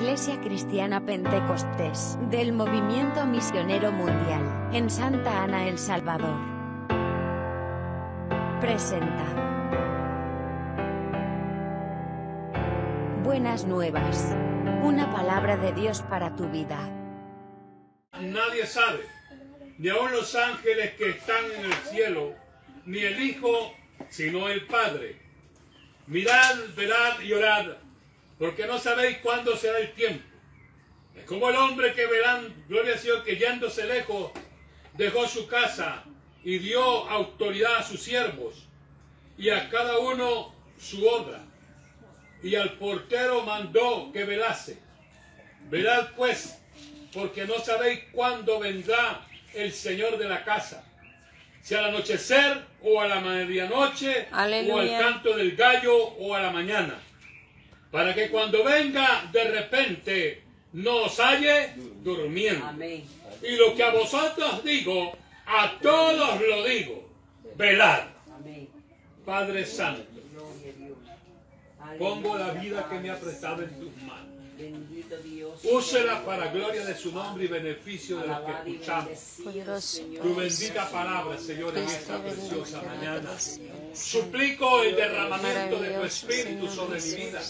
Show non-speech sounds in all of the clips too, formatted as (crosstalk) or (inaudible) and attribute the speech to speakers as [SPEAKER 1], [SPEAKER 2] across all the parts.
[SPEAKER 1] Iglesia Cristiana Pentecostés del Movimiento Misionero Mundial en Santa Ana, El Salvador. Presenta. Buenas nuevas. Una palabra de Dios para tu vida.
[SPEAKER 2] Nadie sabe, ni aun los ángeles que están en el cielo, ni el Hijo, sino el Padre. Mirad, verad y orad, porque no sabéis cuándo será el tiempo. Es como el hombre que verán, gloria al Señor, que yéndose lejos, dejó su casa y dio autoridad a sus siervos, y a cada uno su obra. Y al portero mandó que velase. Velad pues, porque no sabéis cuándo vendrá el Señor de la casa. Si al anochecer, o a la medianoche, o al canto del gallo, o a la mañana. Para que cuando venga de repente no os halle durmiendo.
[SPEAKER 3] Amén.
[SPEAKER 2] Y lo que a vosotros digo, a todos lo digo. Velad.
[SPEAKER 3] Amén.
[SPEAKER 2] Padre Santo, pongo la vida que me ha prestado en tus manos.
[SPEAKER 3] Bendito Dios.
[SPEAKER 2] Úsela para gloria de su nombre y beneficio de los que escuchamos. Tu bendita palabra, Señor, en esta preciosa mañana. Suplico el derramamiento de tu Espíritu sobre mi vida.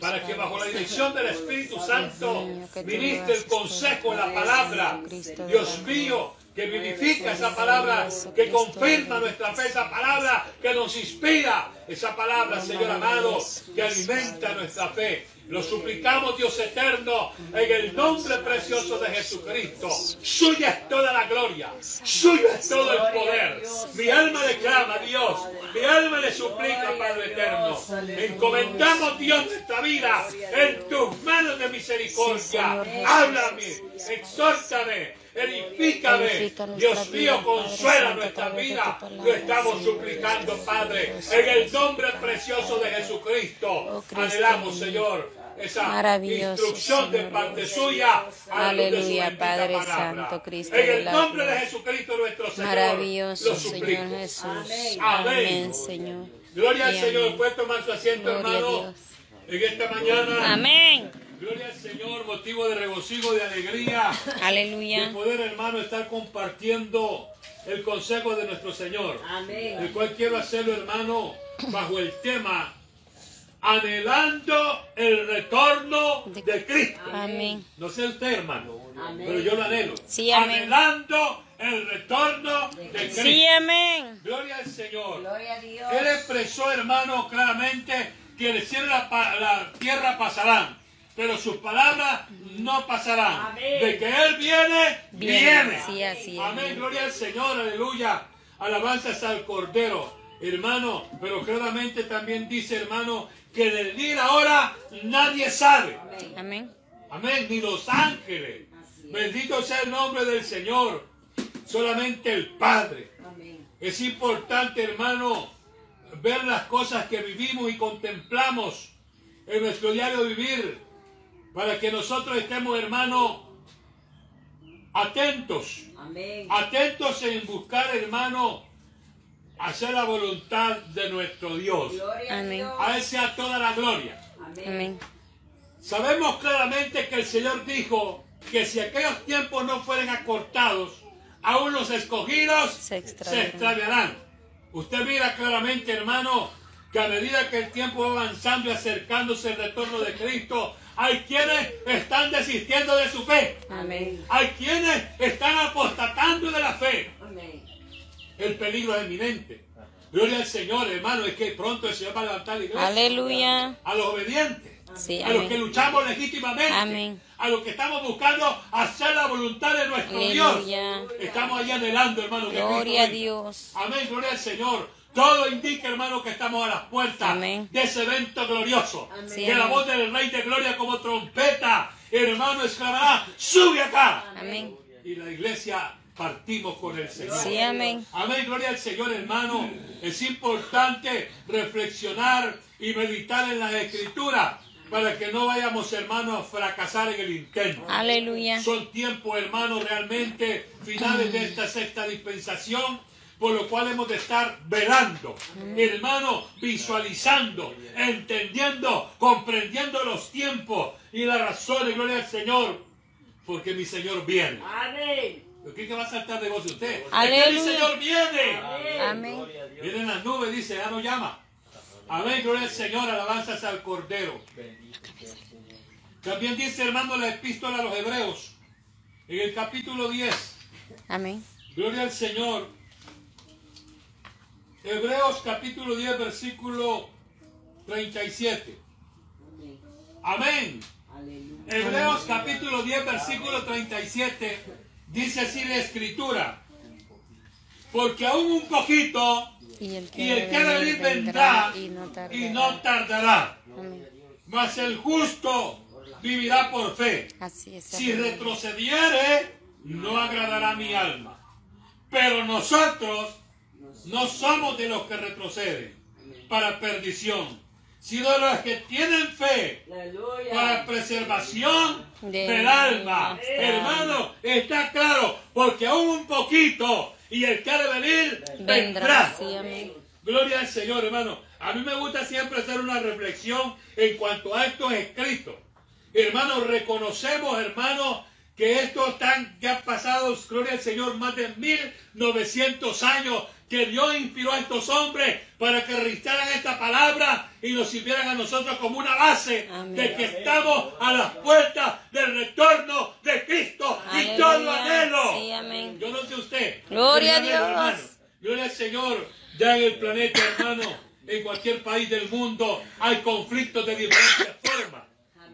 [SPEAKER 2] Para que bajo la dirección del Espíritu Santo ministre el consejo, la palabra. Dios mío, que vivifica esa palabra, que confirma nuestra fe, esa palabra que nos inspira, esa palabra, Señor amado, que alimenta nuestra fe. Lo suplicamos, Dios eterno, en el nombre precioso de Jesucristo. Suya es toda la gloria, suyo es todo el poder. Mi alma le clama, Dios, mi alma le suplica, Padre eterno. Encomendamos, Dios, nuestra vida en tus manos de misericordia. Háblame, exhórtame, edifícame. Dios mío, consuela nuestra vida. Lo estamos suplicando, Padre, en el nombre precioso de Jesucristo.
[SPEAKER 4] Oh,
[SPEAKER 2] Anhelamos. Señor, esa
[SPEAKER 4] Maravilloso,
[SPEAKER 2] instrucción de
[SPEAKER 4] Señor.
[SPEAKER 2] parte suya. de su
[SPEAKER 4] Aleluya, Padre
[SPEAKER 2] palabra.
[SPEAKER 4] Santo, Cristo
[SPEAKER 2] En
[SPEAKER 4] de
[SPEAKER 2] el nombre de. Jesucristo nuestro Señor.
[SPEAKER 4] Maravilloso. Señor Jesús.
[SPEAKER 3] Amén.
[SPEAKER 4] Amén, Señor.
[SPEAKER 2] Gloria al Señor. Puede tomar su asiento,
[SPEAKER 4] Gloria
[SPEAKER 2] hermano. En esta mañana.
[SPEAKER 4] Amén.
[SPEAKER 2] Gloria al Señor, motivo de regocijo, de alegría. De
[SPEAKER 4] Aleluya.
[SPEAKER 2] poder, hermano, estar compartiendo el consejo de nuestro Señor.
[SPEAKER 3] Amén.
[SPEAKER 2] El cual quiero hacerlo, hermano, bajo el tema anhelando el retorno
[SPEAKER 4] De-
[SPEAKER 2] de Cristo.
[SPEAKER 4] Amén.
[SPEAKER 2] No sé usted, hermano,
[SPEAKER 3] Amén.
[SPEAKER 2] pero yo lo anhelo.
[SPEAKER 4] Sí, amén.
[SPEAKER 2] Anhelando el retorno de Cristo.
[SPEAKER 4] Sí, amén.
[SPEAKER 2] Gloria al Señor.
[SPEAKER 3] Gloria a Dios.
[SPEAKER 2] Él expresó, hermano, claramente que el cielo y la, tierra pasarán, pero sus palabras no pasarán.
[SPEAKER 3] Amén.
[SPEAKER 2] De que Él viene,
[SPEAKER 4] Viene.
[SPEAKER 2] viene.
[SPEAKER 4] Sí, así es.
[SPEAKER 2] Amén, gloria al Señor, aleluya. Alabanzas al Cordero, hermano. Pero claramente también dice, hermano, que del día y la hora nadie sabe.
[SPEAKER 4] Amén.
[SPEAKER 2] Amén, ni los ángeles. Bendito sea el nombre del Señor. Solamente el Padre.
[SPEAKER 3] Amén.
[SPEAKER 2] Es importante, hermano, ver las cosas que vivimos y contemplamos en nuestro diario vivir, para que nosotros estemos, hermano, atentos,
[SPEAKER 3] Amén.
[SPEAKER 2] atentos en buscar, hermano, hacer la voluntad de nuestro Dios.
[SPEAKER 3] A
[SPEAKER 4] Amén.
[SPEAKER 3] Dios.
[SPEAKER 2] A Él sea toda la gloria.
[SPEAKER 3] Amén.
[SPEAKER 4] Amén.
[SPEAKER 2] Sabemos claramente que el Señor dijo que si aquellos tiempos no fueren acortados, aún los escogidos
[SPEAKER 4] Se
[SPEAKER 2] se
[SPEAKER 4] extraviarán.
[SPEAKER 2] extraviarán. Usted mira claramente, hermano, que a medida que el tiempo va avanzando y acercándose el retorno de Cristo, hay quienes están desistiendo de su fe.
[SPEAKER 3] Amén.
[SPEAKER 2] Hay quienes están apostatando de la fe.
[SPEAKER 3] Amén.
[SPEAKER 2] El peligro es inminente. Gloria al Señor, hermano, es que pronto el Señor va a levantar la iglesia.
[SPEAKER 4] Aleluya.
[SPEAKER 2] A los obedientes.
[SPEAKER 4] Sí,
[SPEAKER 2] a los que luchamos legítimamente,
[SPEAKER 4] Amén.
[SPEAKER 2] a los que estamos buscando hacer la voluntad de nuestro
[SPEAKER 4] Aleluya.
[SPEAKER 2] Dios. Estamos allá anhelando, hermano. que
[SPEAKER 4] Gloria a. Dios.
[SPEAKER 2] Amén, gloria al Señor. Todo indica, hermano, que estamos a las puertas
[SPEAKER 4] Amén.
[SPEAKER 2] de ese evento glorioso.
[SPEAKER 3] Amén.
[SPEAKER 4] Sí,
[SPEAKER 2] que la voz del Rey de Gloria como trompeta, hermano, exclamará, sube acá.
[SPEAKER 4] Amén.
[SPEAKER 2] Y la iglesia partimos con el Señor.
[SPEAKER 4] Sí, amén.
[SPEAKER 2] Amén, gloria al Señor, hermano. Es importante reflexionar y meditar en las escrituras para que no vayamos, hermano, a fracasar en el intento.
[SPEAKER 4] Aleluya.
[SPEAKER 2] Son tiempos, hermano, realmente finales de esta sexta dispensación, por lo cual hemos de estar velando, hermano, visualizando, entendiendo, comprendiendo los tiempos y las razones, gloria al Señor, porque mi Señor viene.
[SPEAKER 3] Amén.
[SPEAKER 2] ¿Por qué que va a saltar de gozo usted? Es que mi
[SPEAKER 4] Aleluya.
[SPEAKER 2] Señor viene.
[SPEAKER 4] Amén.
[SPEAKER 2] Viene en las nubes, dice, ya no llama. Amén, gloria al Señor, alabanzas al Cordero. También dice, hermano, la epístola a los Hebreos, en el capítulo 10.
[SPEAKER 4] Amén.
[SPEAKER 2] Gloria al Señor. Hebreos capítulo 10, versículo 37. Amén. Hebreos capítulo 10, versículo 37. Dice así la escritura. Porque aún un poquito
[SPEAKER 4] Y el que,
[SPEAKER 2] y el venir vendrá
[SPEAKER 4] y no tardará.
[SPEAKER 2] y no tardará.
[SPEAKER 4] Amén.
[SPEAKER 2] Mas el justo vivirá por fe.
[SPEAKER 4] Así es.
[SPEAKER 2] Si retrocediere, no agradará a mi alma. Pero nosotros no somos de los que retroceden para perdición, sino de los que tienen fe
[SPEAKER 3] Aleluya.
[SPEAKER 2] para preservación
[SPEAKER 4] De-
[SPEAKER 2] del alma.
[SPEAKER 4] Está.
[SPEAKER 2] Hermano, está claro, porque aún un poquito y el que ha de venir
[SPEAKER 4] Vendrá.
[SPEAKER 2] Gloria al Señor, hermano. A mí me gusta siempre hacer una reflexión en cuanto a estos escritos. Hermano, reconocemos, hermano, que estos están ya pasados, gloria al Señor, más de 1900 años que Dios inspiró a estos hombres para que registraran esta palabra y nos sirvieran a nosotros como una base
[SPEAKER 4] Amén.
[SPEAKER 2] de que estamos a las puertas del retorno de Cristo y
[SPEAKER 4] Aleluya.
[SPEAKER 2] todo lo anhelo.
[SPEAKER 4] Sí, amén.
[SPEAKER 2] Yo no sé usted.
[SPEAKER 4] Gloria a Dios.
[SPEAKER 2] hermano. Gloria al Señor. Ya en el planeta, hermano, en cualquier país del mundo hay conflictos de diferentes formas.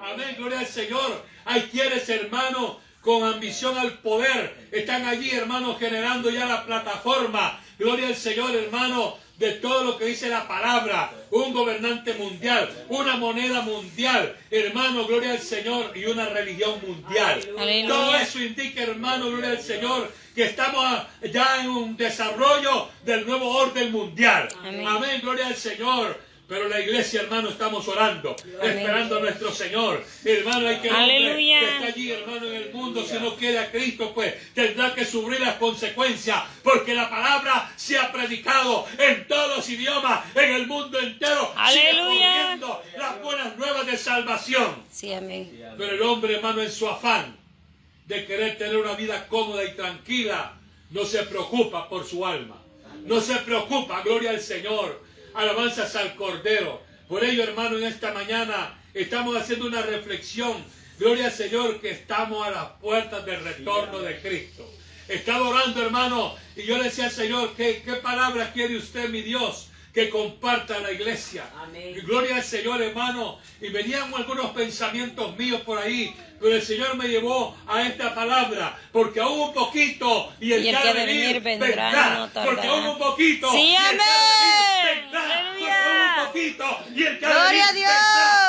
[SPEAKER 2] Amén, gloria al Señor. Hay quienes, hermano, con ambición al poder, están allí, hermano, generando ya la plataforma. Gloria al Señor, hermano, de todo lo que dice la palabra. Un gobernante mundial, una moneda mundial, hermano, gloria al Señor, y una religión mundial.
[SPEAKER 4] Aleluya.
[SPEAKER 2] Todo eso indica, hermano, gloria al Señor, que estamos ya en un desarrollo del nuevo orden mundial.
[SPEAKER 4] Amén.
[SPEAKER 2] Amén, gloria al Señor. Pero la iglesia, hermano, estamos orando, esperando a nuestro Señor. Hermano, hay que
[SPEAKER 4] Aleluya.
[SPEAKER 2] que está allí, hermano, en el mundo, si no quiere a Cristo, pues tendrá que sufrir las consecuencias, porque la palabra se ha predicado en todos los idiomas, en el mundo entero. Sigue
[SPEAKER 4] Aleluya.
[SPEAKER 2] corriendo las buenas nuevas de salvación.
[SPEAKER 4] Sí, amén.
[SPEAKER 2] Pero el hombre, hermano, en su afán de querer tener una vida cómoda y tranquila, no se preocupa por su alma. No se preocupa, gloria al Señor. Alabanzas al Cordero. Por ello, hermano, en esta mañana estamos haciendo una reflexión. Gloria al Señor que estamos a las puertas del retorno de Cristo. Estaba orando, hermano, y yo le decía al Señor, ¿qué, qué palabra quiere usted, mi Dios? Que comparta la iglesia.
[SPEAKER 3] Amén.
[SPEAKER 2] Gloria al Señor, hermano. Y venían algunos pensamientos míos por ahí. Pero el Señor me llevó a esta palabra. Porque aún un poquito. Y el,
[SPEAKER 4] Y el
[SPEAKER 2] que venir
[SPEAKER 4] venir
[SPEAKER 2] vendrá.
[SPEAKER 4] vendrá, no
[SPEAKER 2] porque aún un poquito.
[SPEAKER 4] Sí,
[SPEAKER 2] y el que ha de venir
[SPEAKER 4] amén.
[SPEAKER 2] vendrá,
[SPEAKER 4] Aleluya.
[SPEAKER 2] Porque aún un poquito. Y el que
[SPEAKER 4] Gloria a. Dios.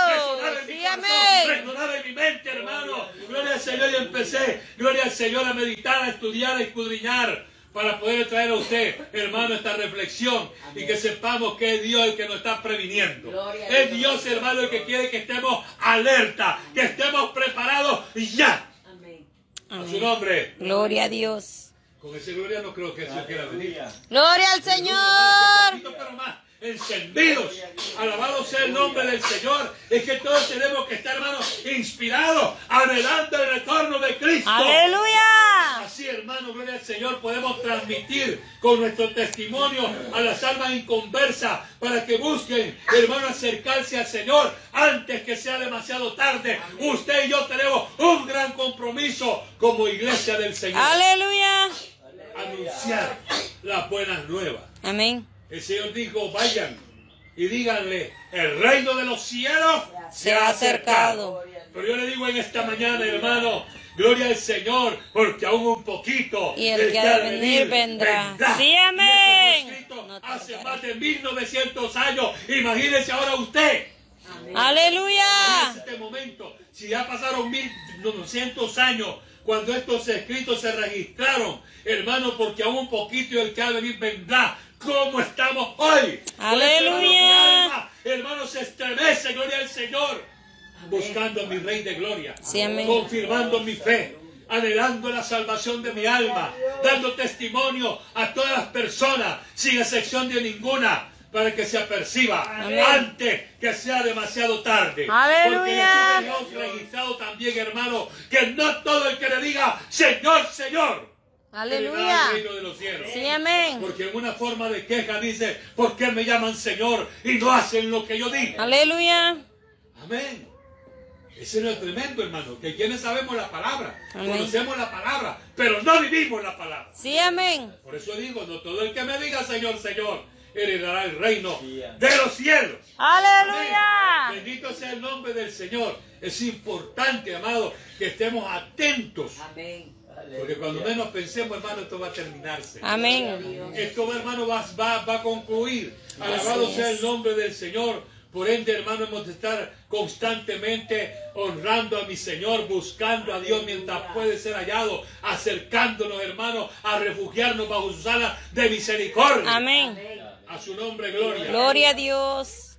[SPEAKER 2] Resonar en mi
[SPEAKER 4] amén.
[SPEAKER 2] mente, hermano. Gloria al Señor. Y empecé, gloria al Señor, a meditar, a estudiar, a escudriñar para poder traer a usted, hermano, esta reflexión y que sepamos que es Dios el que nos está previniendo.
[SPEAKER 3] Gloria
[SPEAKER 2] Es
[SPEAKER 3] Dios.
[SPEAKER 2] Dios, hermano, el que quiere que estemos alerta, que estemos preparados y ya.
[SPEAKER 3] Amén.
[SPEAKER 2] A su
[SPEAKER 4] Amén.
[SPEAKER 2] nombre.
[SPEAKER 4] Gloria a Dios.
[SPEAKER 2] Con ese gloria no creo que Jesús quiera venir.
[SPEAKER 4] Gloria al Señor.
[SPEAKER 2] Poquito, pero más encendidos. Alabado sea el nombre del Señor. Es que todos tenemos que estar, hermano, inspirados, anhelando el retorno de Cristo.
[SPEAKER 4] Aleluya.
[SPEAKER 2] Así, hermano, gloria al Señor, podemos transmitir con nuestro testimonio a las almas inconversas para que busquen, hermano, acercarse al Señor antes que sea demasiado tarde. Usted y yo tenemos un gran compromiso como iglesia del Señor.
[SPEAKER 4] Aleluya.
[SPEAKER 2] Anunciar las buenas nuevas.
[SPEAKER 4] Amén.
[SPEAKER 2] El Señor dijo, vayan y díganle, el reino de los cielos
[SPEAKER 4] Se ha acercado.
[SPEAKER 2] Pero yo le digo en esta mañana, hermano, gloria al Señor, porque aún un poquito.
[SPEAKER 4] Y el que ha de venir vendrá. Sí, amén. No
[SPEAKER 2] hace más de 1900 años. Imagínese ahora usted. En
[SPEAKER 4] Aleluya.
[SPEAKER 2] este momento, si ya pasaron 1900 años cuando estos escritos se registraron, hermano, porque aún un poquito y el que ha de venir vendrá. ¿Cómo estamos hoy? Hermano, mi
[SPEAKER 4] Aleluya.
[SPEAKER 2] Hermano, se estremece, gloria al Señor, buscando a mi Rey de Gloria,
[SPEAKER 4] Sí, amén.
[SPEAKER 2] confirmando mi fe. anhelando la salvación de mi alma, dando testimonio a todas las personas, sin excepción de ninguna, para que se aperciba
[SPEAKER 4] Amén.
[SPEAKER 2] antes que sea demasiado tarde.
[SPEAKER 4] Aleluya.
[SPEAKER 2] Porque hemos registrado también, hermano, que no todo el que le diga Señor, Señor,
[SPEAKER 4] Aleluya.
[SPEAKER 2] el reino de los cielos.
[SPEAKER 4] Sí, amén.
[SPEAKER 2] Porque en una forma de queja dice, ¿por qué me llaman Señor y no hacen lo que yo digo?
[SPEAKER 4] Aleluya.
[SPEAKER 2] Amén. Ese es lo tremendo, hermano, que quienes sabemos la palabra,
[SPEAKER 4] Amén.
[SPEAKER 2] conocemos la palabra, pero no vivimos la palabra.
[SPEAKER 4] Sí, amén.
[SPEAKER 2] Por eso digo, no todo el que me diga Señor, Señor, heredará el reino de los cielos.
[SPEAKER 4] Aleluya.
[SPEAKER 2] Amén. Bendito sea el nombre del Señor. Es importante, amado, que estemos atentos.
[SPEAKER 3] Amén.
[SPEAKER 2] Porque cuando menos pensemos, hermano, esto va a terminarse.
[SPEAKER 4] Amén.
[SPEAKER 2] Esto, hermano, va, va, va a concluir. Alabado sea el nombre del Señor. Por ende, hermano, hemos de estar constantemente honrando a mi Señor, buscando a Dios mientras puede ser hallado, acercándonos, hermano, a refugiarnos bajo su sala de misericordia.
[SPEAKER 4] Amén.
[SPEAKER 2] A su nombre, gloria.
[SPEAKER 4] Gloria a Dios.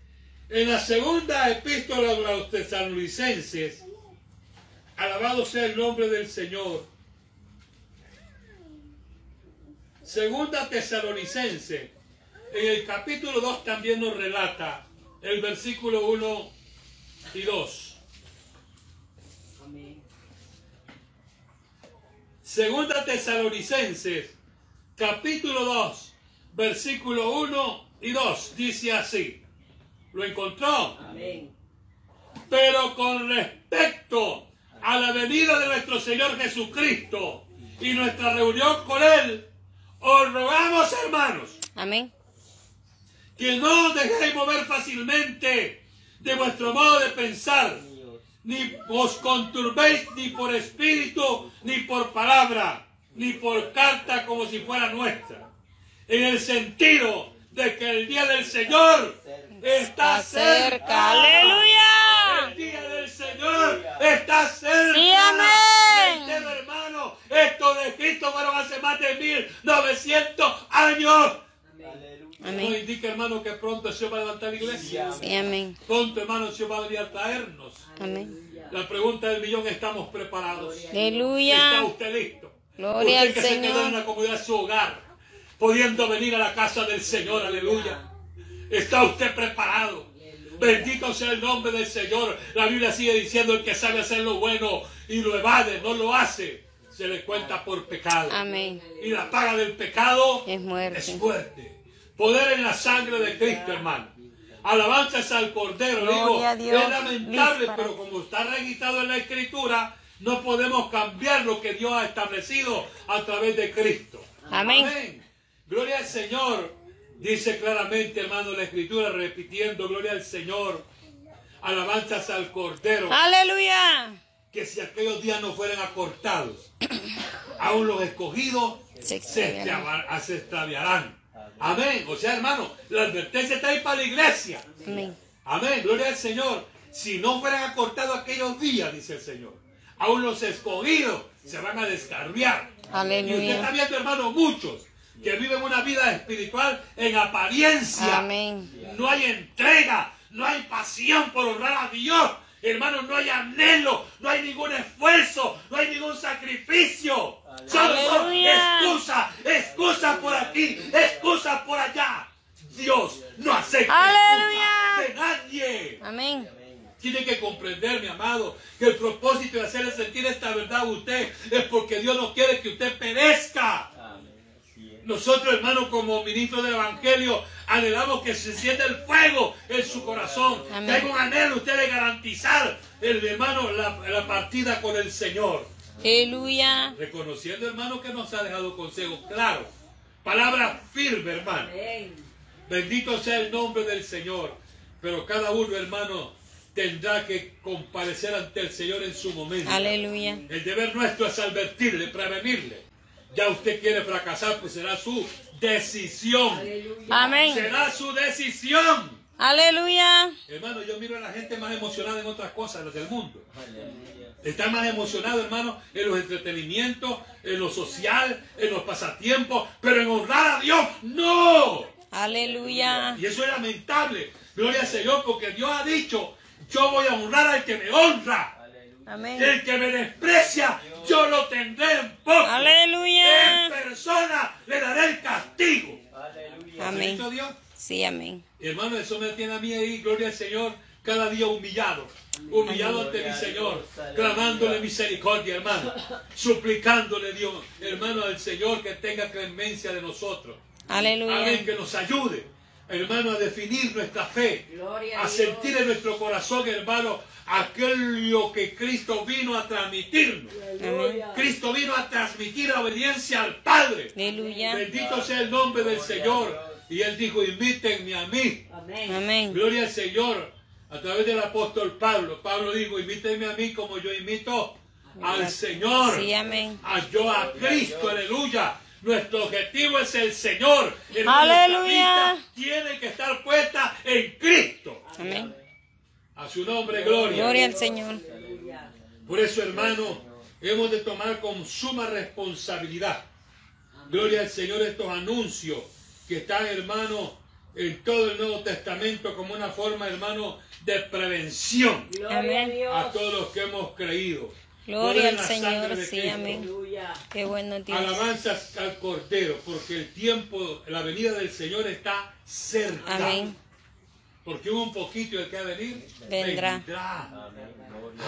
[SPEAKER 2] En la segunda epístola de los tesalonicenses, alabado sea el nombre del Señor. Segunda tesalonicense, en el capítulo 2 también nos relata el versículo 1 y 2.
[SPEAKER 3] Amén.
[SPEAKER 2] Segunda tesalonicenses, capítulo 2, versículo 1 y 2, dice así. ¿Lo encontró?
[SPEAKER 3] Amén.
[SPEAKER 2] Pero con respecto a la venida de nuestro Señor Jesucristo y nuestra reunión con Él, os rogamos, hermanos,
[SPEAKER 4] Amén.
[SPEAKER 2] que no os dejéis mover fácilmente de vuestro modo de pensar, ni os conturbéis ni por espíritu, ni por palabra, ni por carta como si fuera nuestra, en el sentido de que el día del Señor está
[SPEAKER 4] Está cerca.
[SPEAKER 2] cerca.
[SPEAKER 4] Aleluya.
[SPEAKER 2] El día del Señor está cerca.
[SPEAKER 4] Sí, amén.
[SPEAKER 2] Reitero, hermano, esto de Cristo fueron hace más de 1900 años.
[SPEAKER 4] Amén.
[SPEAKER 2] indica, hermano, que pronto el Señor va a levantar la iglesia.
[SPEAKER 4] Sí, amén.
[SPEAKER 2] Pronto, hermano, el Señor va a venir a traernos.
[SPEAKER 4] Amén.
[SPEAKER 2] La pregunta del millón, ¿estamos preparados? ¿Está
[SPEAKER 4] Aleluya.
[SPEAKER 2] usted listo?
[SPEAKER 4] Gloria
[SPEAKER 2] usted
[SPEAKER 4] al
[SPEAKER 2] que se quedó en
[SPEAKER 4] Señor.
[SPEAKER 2] la comunidad de su hogar, pudiendo venir a la casa del Señor, aleluya. ¿Está usted preparado? Bendito sea el nombre del Señor. La Biblia sigue diciendo el que sabe hacer lo bueno y lo evade, no lo hace, se le cuenta por pecado.
[SPEAKER 4] Amén.
[SPEAKER 2] Y la paga del pecado
[SPEAKER 4] Es muerte.
[SPEAKER 2] es muerte. Poder en la sangre de Cristo, hermano. Alabanzas al Cordero. Digo,
[SPEAKER 4] Gloria a Dios.
[SPEAKER 2] es lamentable, pero como está registrado en la Escritura, no podemos cambiar lo que Dios ha establecido a través de Cristo.
[SPEAKER 4] Amén.
[SPEAKER 2] Gloria al Señor. Dice claramente, hermano, la Escritura, repitiendo, gloria al Señor. Alabanzas al Cordero
[SPEAKER 4] Aleluya.
[SPEAKER 2] Que si aquellos días no fueran acortados, (coughs) aún los escogidos
[SPEAKER 4] Se
[SPEAKER 2] se,
[SPEAKER 4] extraviarán.
[SPEAKER 2] extrava- se extraviarán. Amén. O sea, hermano, la advertencia está ahí para la iglesia.
[SPEAKER 4] Amén.
[SPEAKER 2] Amén. Gloria al Señor. Si no fueran acortados aquellos días, dice el Señor, aún los escogidos se van a descarriar. Y usted está
[SPEAKER 4] Aleluya.
[SPEAKER 2] viendo, hermano, muchos que viven una vida espiritual en apariencia.
[SPEAKER 4] Amén.
[SPEAKER 2] No hay entrega, no hay pasión por honrar a Dios. Hermano, no hay anhelo, no hay ningún esfuerzo, no hay ningún sacrificio. Solo son excusas, excusas por aquí, excusas por allá. Dios no acepta
[SPEAKER 4] Aleluya.
[SPEAKER 2] excusas de nadie.
[SPEAKER 4] Amén.
[SPEAKER 2] Tiene que comprender, mi amado, que el propósito de hacerle sentir esta verdad a usted es porque Dios no quiere que usted perezca. Nosotros, hermanos, como ministros del Evangelio, anhelamos que se sienta el fuego en su corazón.
[SPEAKER 4] Amén.
[SPEAKER 2] Que haya un anhelo usted de garantizar, el hermano, la, la partida con el Señor.
[SPEAKER 4] Aleluya.
[SPEAKER 2] Reconociendo, hermano, que nos ha dejado consejos claros. Palabra firme, hermano.
[SPEAKER 3] Amén.
[SPEAKER 2] Bendito sea el nombre del Señor. Pero cada uno, hermano, tendrá que comparecer ante el Señor en su momento.
[SPEAKER 4] Aleluya.
[SPEAKER 2] El deber nuestro es advertirle, prevenirle. Ya usted quiere fracasar, pues será su decisión.
[SPEAKER 4] Amén.
[SPEAKER 2] Será su decisión.
[SPEAKER 4] Aleluya.
[SPEAKER 2] Hermano, yo miro a la gente más emocionada en otras cosas, las del mundo. Están más emocionados, hermano, en los entretenimientos, en lo social, en los pasatiempos, pero en honrar a Dios, no.
[SPEAKER 4] Aleluya.
[SPEAKER 2] Y eso es lamentable. Gloria al Señor, porque Dios ha dicho, yo voy a honrar al que me honra.
[SPEAKER 4] Amén.
[SPEAKER 2] El que me desprecia, yo lo tendré en poco.
[SPEAKER 4] Aleluya.
[SPEAKER 2] En persona le daré el castigo.
[SPEAKER 3] Aleluya.
[SPEAKER 4] Amén.
[SPEAKER 2] ¿Bendito Dios?
[SPEAKER 4] Sí, amén.
[SPEAKER 2] Hermano, eso me tiene a mí ahí, gloria al Señor, cada día humillado. Humillado ante mi
[SPEAKER 3] Gloria
[SPEAKER 2] Señor,
[SPEAKER 3] Dios,
[SPEAKER 2] clamándole misericordia, hermano. Suplicándole, Dios, hermano, al Señor que tenga clemencia de nosotros. Amén,
[SPEAKER 4] Aleluya.
[SPEAKER 2] que nos ayude, hermano, a definir nuestra fe,
[SPEAKER 3] Gloria
[SPEAKER 2] a
[SPEAKER 3] a
[SPEAKER 2] sentir en nuestro corazón, hermano, aquello que Cristo vino a transmitirnos.
[SPEAKER 3] Aleluya.
[SPEAKER 2] Cristo vino a transmitir la obediencia al Padre.
[SPEAKER 4] Aleluya.
[SPEAKER 2] Bendito sea el nombre del Señor. Y Él dijo, imítenme a mí.
[SPEAKER 3] Amén.
[SPEAKER 4] Amén.
[SPEAKER 2] Gloria al Señor. A través del apóstol Pablo. Pablo dijo, imítenme a mí como yo imito al Señor.
[SPEAKER 4] Sí, amén.
[SPEAKER 2] A yo a Cristo, aleluya. Nuestro objetivo es el Señor. Hermano,
[SPEAKER 4] Aleluya.
[SPEAKER 2] Tiene que estar puesta en Cristo.
[SPEAKER 4] Amén.
[SPEAKER 2] A su nombre, gloria.
[SPEAKER 4] Gloria al Señor.
[SPEAKER 2] Por eso, hermano, hemos de tomar con suma responsabilidad. Gloria al Señor estos anuncios que están, hermano, en todo el Nuevo Testamento como una forma, hermano, de prevención
[SPEAKER 3] Gloria a
[SPEAKER 4] Amén.
[SPEAKER 3] Dios.
[SPEAKER 2] a todos los que hemos creído.
[SPEAKER 4] Gloria al Señor, sí, amén.
[SPEAKER 3] Aleluya.
[SPEAKER 4] Qué bueno Dios.
[SPEAKER 2] Alabanzas al Cordero, porque el tiempo, la venida del Señor está cerca.
[SPEAKER 4] Amén.
[SPEAKER 2] Porque un poquito el que ha venir.
[SPEAKER 4] Vendrá.
[SPEAKER 2] vendrá.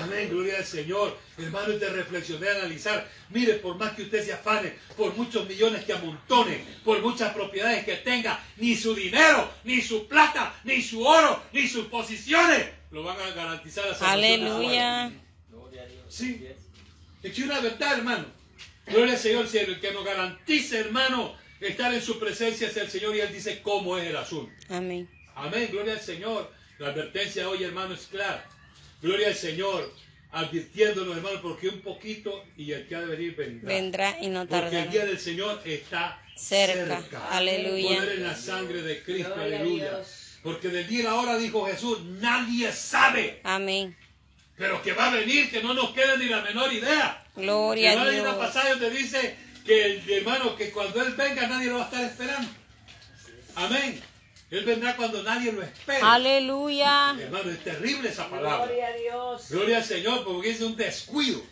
[SPEAKER 2] Amén, gloria al Señor. Hermano, te reflexioné, analizar. Mire, por más que usted se afane, por muchos millones que amontone, por muchas propiedades que tenga, ni su dinero, ni su plata, ni su oro, ni sus posiciones lo van a garantizar alma.
[SPEAKER 4] Aleluya.
[SPEAKER 2] Sí. Es una verdad, hermano. Gloria al Señor, si el que nos garantiza, hermano, estar en su presencia es el Señor y Él dice cómo es el asunto.
[SPEAKER 4] Amén.
[SPEAKER 2] Amén, gloria al Señor. La advertencia hoy, hermano, es clara. Gloria al Señor, advirtiéndonos, hermano, porque un poquito y el que ha de venir vendrá.
[SPEAKER 4] Vendrá y no
[SPEAKER 2] Porque el
[SPEAKER 4] tardará.
[SPEAKER 2] día del Señor está
[SPEAKER 4] Cerca. Aleluya.
[SPEAKER 2] Poder en la sangre de Cristo,
[SPEAKER 3] Gloria
[SPEAKER 2] aleluya. Porque del día y la hora, dijo Jesús, nadie sabe.
[SPEAKER 4] Amén.
[SPEAKER 2] Pero que va a venir, que no nos quede ni la menor idea.
[SPEAKER 4] Gloria
[SPEAKER 2] Hermano,
[SPEAKER 4] a
[SPEAKER 2] hay una
[SPEAKER 4] Dios.
[SPEAKER 2] pasaje donde dice que el hermano, que cuando Él venga nadie lo va a estar esperando. Amén. Él vendrá cuando nadie lo espere.
[SPEAKER 4] Aleluya.
[SPEAKER 2] Hermano, es terrible esa palabra.
[SPEAKER 3] Gloria a Dios.
[SPEAKER 2] Gloria al Señor, porque es un descuido.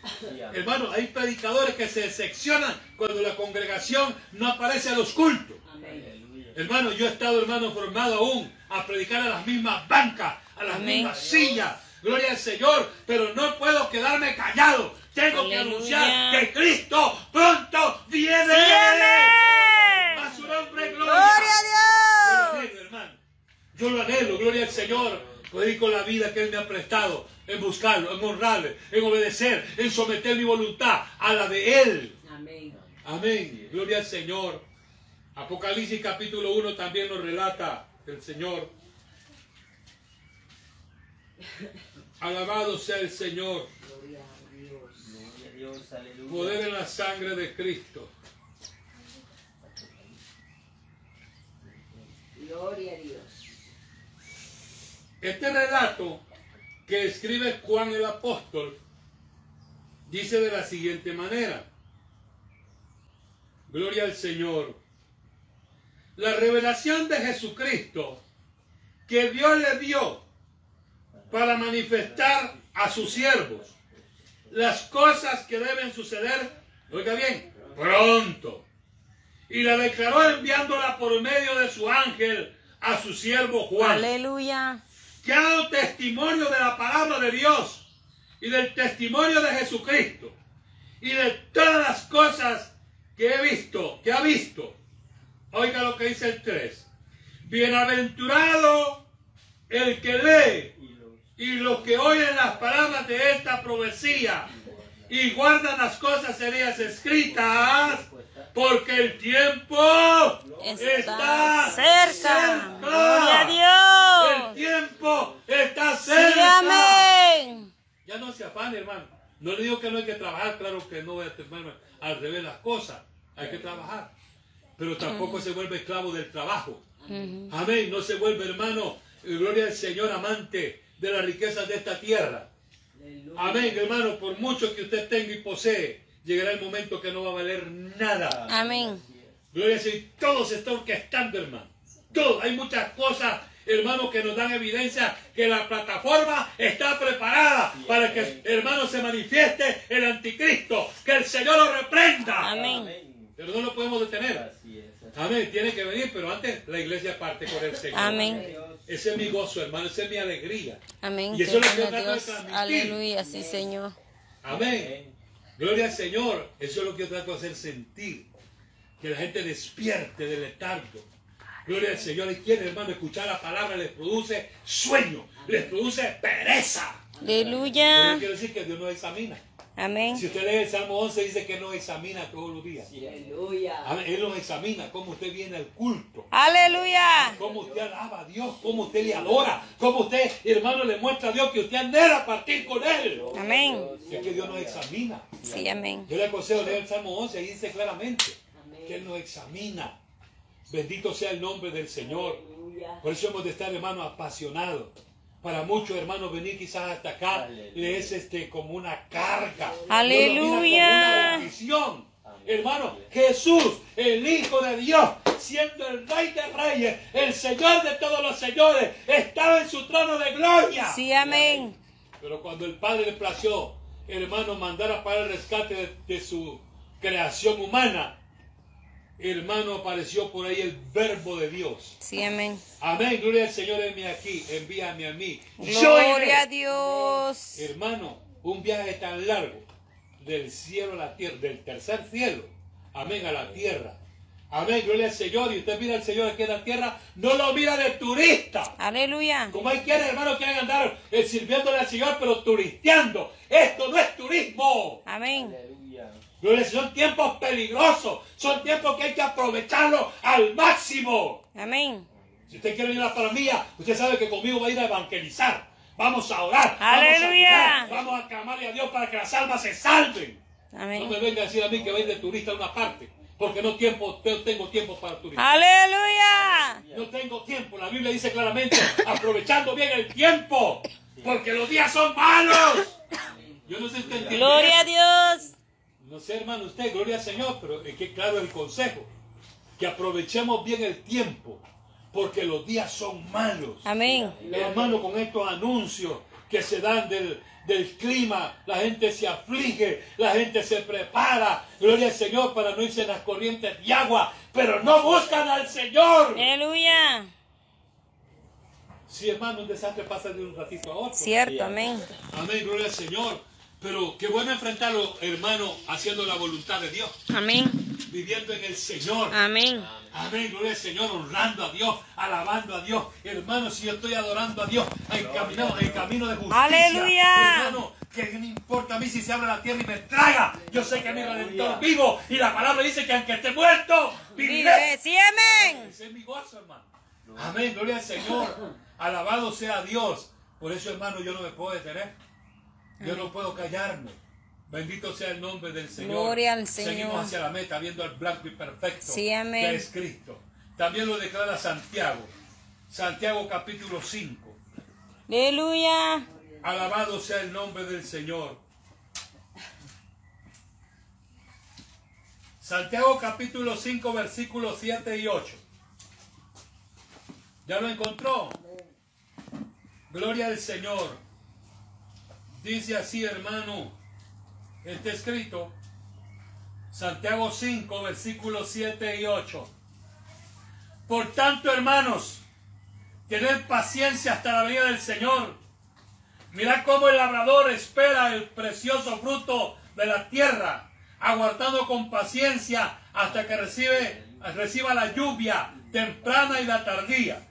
[SPEAKER 2] Hermano, hay predicadores que se decepcionan cuando la congregación no aparece a los cultos.
[SPEAKER 3] Amén.
[SPEAKER 2] Hermano, yo he estado, hermano, formado aún a predicar a las mismas bancas, a las
[SPEAKER 4] Amén.
[SPEAKER 2] mismas sillas. Gloria al Señor, pero no puedo quedarme callado. Tengo que anunciar que Cristo pronto viene.
[SPEAKER 4] Amén.
[SPEAKER 2] A su nombre, gloria.
[SPEAKER 4] Gloria a
[SPEAKER 2] Yo
[SPEAKER 4] Dios.
[SPEAKER 2] lo anhelo, hermano. Yo lo anhelo, gloria al Señor. Poder con la vida que Él me ha prestado, en buscarlo, en honrarle, en obedecer, en someter mi voluntad a la de Él.
[SPEAKER 3] Amén.
[SPEAKER 2] Amén. Gloria al Señor. Apocalipsis capítulo 1 también nos relata el Señor. Alabado sea el Señor.
[SPEAKER 3] Gloria a Dios.
[SPEAKER 5] Gloria a Dios, aleluya.
[SPEAKER 2] Poder en la sangre de Cristo.
[SPEAKER 3] Gloria a Dios.
[SPEAKER 2] Este relato que escribe Juan el apóstol dice de la siguiente manera. Gloria al Señor. La revelación de Jesucristo que Dios le dio para manifestar a sus siervos las cosas que deben suceder, oiga bien, pronto. Y la declaró enviándola por medio de su ángel a su siervo Juan
[SPEAKER 4] Aleluya.
[SPEAKER 2] que ha dado testimonio de la palabra de Dios y del testimonio de Jesucristo y de todas las cosas que he visto, que ha visto. Oiga lo que dice el 3. Bienaventurado el que lee
[SPEAKER 5] Y los
[SPEAKER 2] que oyen las palabras de esta profecía y guardan las cosas ellas escritas, porque el tiempo
[SPEAKER 4] Está
[SPEAKER 2] está,
[SPEAKER 4] cerca. Gloria a
[SPEAKER 2] El
[SPEAKER 4] Dios.
[SPEAKER 2] tiempo está
[SPEAKER 4] Sí,
[SPEAKER 2] cerca.
[SPEAKER 4] amén.
[SPEAKER 2] Ya no se afane, hermano. No le digo que no hay que trabajar, claro que no, hermano. Al revés las cosas. Hay que trabajar. Pero tampoco se vuelve esclavo del trabajo. Amén. No se vuelve, hermano, eh, gloria al Señor, amante de las riquezas de esta tierra.
[SPEAKER 3] Aleluya.
[SPEAKER 2] Amén, hermano. Por mucho que usted tenga y posee, llegará el momento que no va a valer nada.
[SPEAKER 4] Amén.
[SPEAKER 2] Gloria al Señor. Todo se está orquestando, hermano. Todo. Hay muchas cosas hermano, que nos dan evidencia que la plataforma está preparada para que, hermano, se manifieste el anticristo, que el Señor lo reprenda.
[SPEAKER 4] Amén.
[SPEAKER 2] Pero no lo podemos detener.
[SPEAKER 3] Así es.
[SPEAKER 2] Amén, tiene que venir, pero antes la iglesia parte con el Señor.
[SPEAKER 4] Amén.
[SPEAKER 2] Ese es mi gozo, hermano, esa es mi alegría.
[SPEAKER 4] Amén.
[SPEAKER 2] Y eso es lo que yo trato de.
[SPEAKER 4] Aleluya, sí, Señor.
[SPEAKER 2] Amén. Gloria al Señor. Eso es lo que yo trato de hacer sentir. Que la gente despierte del letargo. Gloria al Señor. Y quiere, hermano, escuchar la palabra les produce sueño, les produce pereza.
[SPEAKER 4] Aleluya.
[SPEAKER 2] yo quiero decir que Dios nos examina.
[SPEAKER 4] Amén.
[SPEAKER 2] Si usted lee el Salmo 11, dice que nos examina todos los días.
[SPEAKER 3] Aleluya.
[SPEAKER 2] Él nos examina cómo usted viene al culto.
[SPEAKER 4] Aleluya.
[SPEAKER 2] Cómo usted alaba a Dios, cómo usted le adora, cómo usted, hermano, le muestra a Dios que usted anhela partir con Él.
[SPEAKER 4] Amén.
[SPEAKER 2] Es que Dios nos examina.
[SPEAKER 4] Sí, amén.
[SPEAKER 2] Yo le aconsejo leer el Salmo 11 y dice claramente
[SPEAKER 3] Amén.
[SPEAKER 2] que Él nos examina. Bendito sea el nombre del Señor.
[SPEAKER 3] Aleluya.
[SPEAKER 2] Por eso hemos de estar, hermano, apasionados. Para muchos hermanos venir quizás hasta acá le es este como una carga.
[SPEAKER 4] Aleluya.
[SPEAKER 2] No. Hermano, Jesús, el Hijo de Dios, siendo el Rey de Reyes, el Señor de todos los señores, estaba en su trono de gloria.
[SPEAKER 4] Sí, amén.
[SPEAKER 2] Pero cuando el Padre le plació, hermano, mandara para el rescate de, de su creación humana, hermano, apareció por ahí el verbo de Dios.
[SPEAKER 4] Sí, amén.
[SPEAKER 2] Amén, gloria al Señor, envíame aquí, envíame a mí.
[SPEAKER 4] Gloria a Dios.
[SPEAKER 2] Hermano, un viaje tan largo del cielo a la tierra, del tercer cielo, amén, a la tierra. Amén, gloria al Señor. Y usted mira al Señor aquí en la tierra, no lo mira de turista.
[SPEAKER 4] Aleluya.
[SPEAKER 2] Como hay quienes, hermanos, quieren andar eh, sirviéndole al Señor, pero turisteando. Esto no es turismo.
[SPEAKER 4] Amén.
[SPEAKER 3] Aleluya.
[SPEAKER 2] Gloria son tiempos peligrosos. Son tiempos que hay que aprovecharlos al máximo.
[SPEAKER 4] Amén.
[SPEAKER 2] Si usted quiere venir a la palmilla, usted sabe que conmigo va a ir a evangelizar. Vamos a orar.
[SPEAKER 4] Aleluya.
[SPEAKER 2] Vamos a, vamos a clamarle a Dios para que las almas se salven. No me
[SPEAKER 4] Amén.
[SPEAKER 2] venga a decir a mí que va a ir de turista a una parte. Porque no, tiempo, tengo tiempo para turistas.
[SPEAKER 4] Aleluya.
[SPEAKER 2] No tengo tiempo. La Biblia dice claramente, (coughs) aprovechando bien el tiempo. Porque los días son malos. Yo no sé si usted entiende.
[SPEAKER 4] Gloria a. Dios.
[SPEAKER 2] No sé, hermano, usted, gloria al Señor, pero es que claro el consejo. Que aprovechemos bien el tiempo. Porque los días son malos.
[SPEAKER 4] Amén.
[SPEAKER 2] Hermano, con estos anuncios que se dan del, del clima, la gente se aflige, la gente se prepara, gloria al Señor, para no irse en las corrientes de agua, pero no buscan al Señor.
[SPEAKER 4] Aleluya.
[SPEAKER 2] Sí, hermano, un desastre pasa de un ratito a otro.
[SPEAKER 4] Cierto, amén.
[SPEAKER 2] Amén, gloria al Señor. Pero qué bueno enfrentarlo, hermano, haciendo la voluntad de Dios,
[SPEAKER 4] Amén.
[SPEAKER 2] viviendo en el Señor.
[SPEAKER 4] Amén.
[SPEAKER 2] Amén, gloria al Señor, honrando a Dios, alabando a Dios. Hermano, si yo estoy adorando a Dios, encaminado en camino de justicia.
[SPEAKER 4] Aleluya.
[SPEAKER 2] Hermano, que no importa a mí si se abre la tierra y me traga. Yo sé que mi redentor vivo. Y la palabra dice que aunque esté muerto, viviré.
[SPEAKER 4] Vive. Sí, amén.
[SPEAKER 2] Ese es mi gozo, hermano. Amén, gloria al Señor. Alabado sea Dios. Por eso, hermano, yo no me puedo detener. Yo no puedo callarme. Bendito sea el nombre del Señor.
[SPEAKER 4] Gloria al
[SPEAKER 2] Seguimos
[SPEAKER 4] Señor.
[SPEAKER 2] hacia la meta, viendo al blanco y perfecto
[SPEAKER 4] Sí, amén.
[SPEAKER 2] que es Cristo. También lo declara Santiago. Santiago capítulo 5.
[SPEAKER 4] Aleluya.
[SPEAKER 2] Alabado sea el nombre del Señor. Santiago capítulo 5 versículos 7 y 8. ¿Ya lo encontró? Gloria al Señor. Dice así, hermano. Está escrito. Santiago 5 versículos 7 y 8. Por tanto, hermanos, tened paciencia hasta la venida del Señor. Mirad cómo el labrador espera el precioso fruto de la tierra, aguardando con paciencia hasta que recibe, reciba la lluvia temprana y la tardía.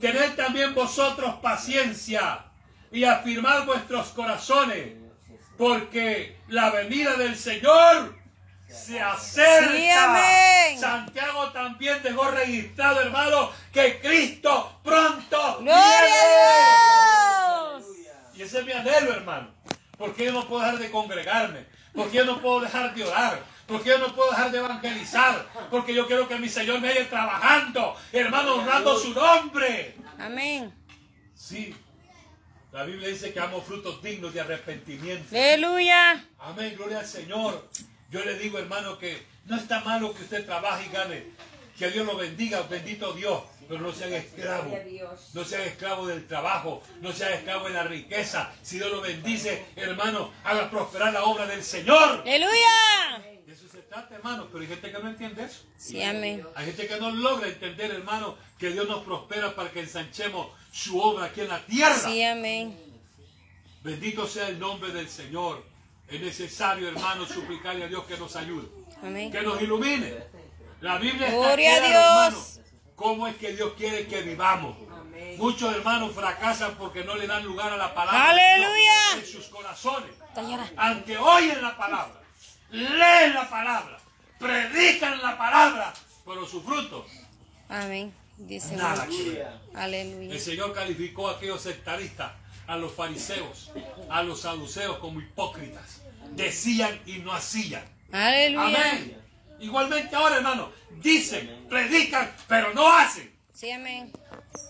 [SPEAKER 2] Tened también vosotros paciencia y afirmad vuestros corazones, porque la venida del Señor se acerca.
[SPEAKER 4] Sí, amén.
[SPEAKER 2] Santiago también dejó registrado, hermano, que Cristo pronto viene.
[SPEAKER 4] Dios.
[SPEAKER 2] Y ese es mi anhelo, hermano. Porque yo no puedo dejar de congregarme. Porque yo no puedo dejar de orar. Porque yo no puedo dejar de evangelizar. Porque yo quiero que mi Señor me vaya trabajando. Hermano, honrando su nombre.
[SPEAKER 4] Amén.
[SPEAKER 2] Sí. La Biblia dice que amo frutos dignos de arrepentimiento.
[SPEAKER 4] Aleluya.
[SPEAKER 2] Amén, gloria al Señor. Yo le digo, hermano, que no está malo que usted trabaje y gane. Que Dios lo bendiga, bendito Dios. pero no sean esclavos. No sean esclavos del trabajo, no sean esclavos de la riqueza. Si Dios lo bendice, hermano, haga prosperar la obra del Señor.
[SPEAKER 4] Aleluya.
[SPEAKER 2] Trata, hermano, pero hay gente que no entiende eso.
[SPEAKER 4] Sí, amén.
[SPEAKER 2] Hay gente que no logra entender, hermano, que Dios nos prospera para que ensanchemos su obra aquí en la tierra.
[SPEAKER 4] Sí, amén.
[SPEAKER 2] Bendito sea el nombre del Señor. Es necesario, hermano, suplicarle a Dios que nos ayude,
[SPEAKER 4] Amén.
[SPEAKER 2] que nos ilumine. La Biblia está
[SPEAKER 4] Gloria a
[SPEAKER 2] clara,
[SPEAKER 4] Dios.
[SPEAKER 2] hermano. ¿Cómo es que Dios quiere que vivamos?
[SPEAKER 3] Amén.
[SPEAKER 2] Muchos hermanos fracasan porque no le dan lugar a la palabra
[SPEAKER 4] Aleluya.
[SPEAKER 2] En sus corazones. Aunque oyen la palabra, leen la palabra, predican la palabra, pero su fruto,
[SPEAKER 4] Amén. Dice
[SPEAKER 2] nada que.
[SPEAKER 4] Aleluya.
[SPEAKER 2] El Señor calificó a aquellos sectaristas, a los fariseos, a los saduceos como hipócritas. Decían y no hacían.
[SPEAKER 4] Aleluya.
[SPEAKER 2] Amén. Igualmente ahora, hermano, dicen, predican, pero no hacen.
[SPEAKER 4] Sí, amén.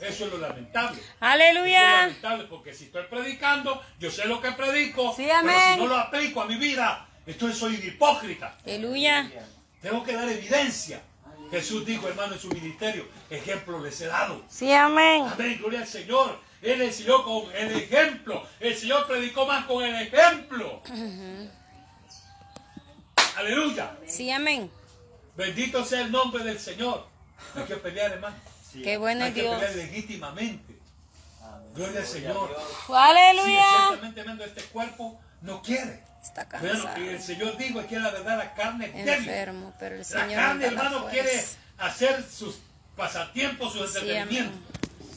[SPEAKER 2] Eso es lo lamentable. Eso es
[SPEAKER 4] Aleluya.
[SPEAKER 2] lamentable porque si estoy predicando, yo sé lo que predico,
[SPEAKER 4] Sí,
[SPEAKER 2] pero
[SPEAKER 4] amén.
[SPEAKER 2] si no lo aplico a mi vida, entonces soy un hipócrita.
[SPEAKER 4] Aleluya.
[SPEAKER 2] Tengo que dar evidencia. Jesús dijo, hermano, en su ministerio, ejemplo les he dado.
[SPEAKER 4] Sí, amén.
[SPEAKER 2] Amén, gloria al Señor. Él enseñó con el ejemplo. El Señor predicó más con el ejemplo. Aleluya.
[SPEAKER 4] Sí, amén.
[SPEAKER 2] Bendito sea el nombre del Señor. Hay que pelear, hermano.
[SPEAKER 4] Qué bueno
[SPEAKER 2] Hay
[SPEAKER 4] es
[SPEAKER 2] que
[SPEAKER 4] Dios.
[SPEAKER 2] pelear legítimamente. Gloria al Señor. Si
[SPEAKER 4] Aleluya.
[SPEAKER 2] ciertamente hermano, este cuerpo no quiere.
[SPEAKER 4] Está
[SPEAKER 2] Bueno,
[SPEAKER 4] cansado.
[SPEAKER 2] que el Señor dijo que la verdad la carne es débil.
[SPEAKER 4] Enfermo, pero el
[SPEAKER 2] La
[SPEAKER 4] Señor
[SPEAKER 2] carne,
[SPEAKER 4] nos da la
[SPEAKER 2] hermano, quiere hacer sus pasatiempos, sus
[SPEAKER 4] Sí,
[SPEAKER 2] entretenimientos.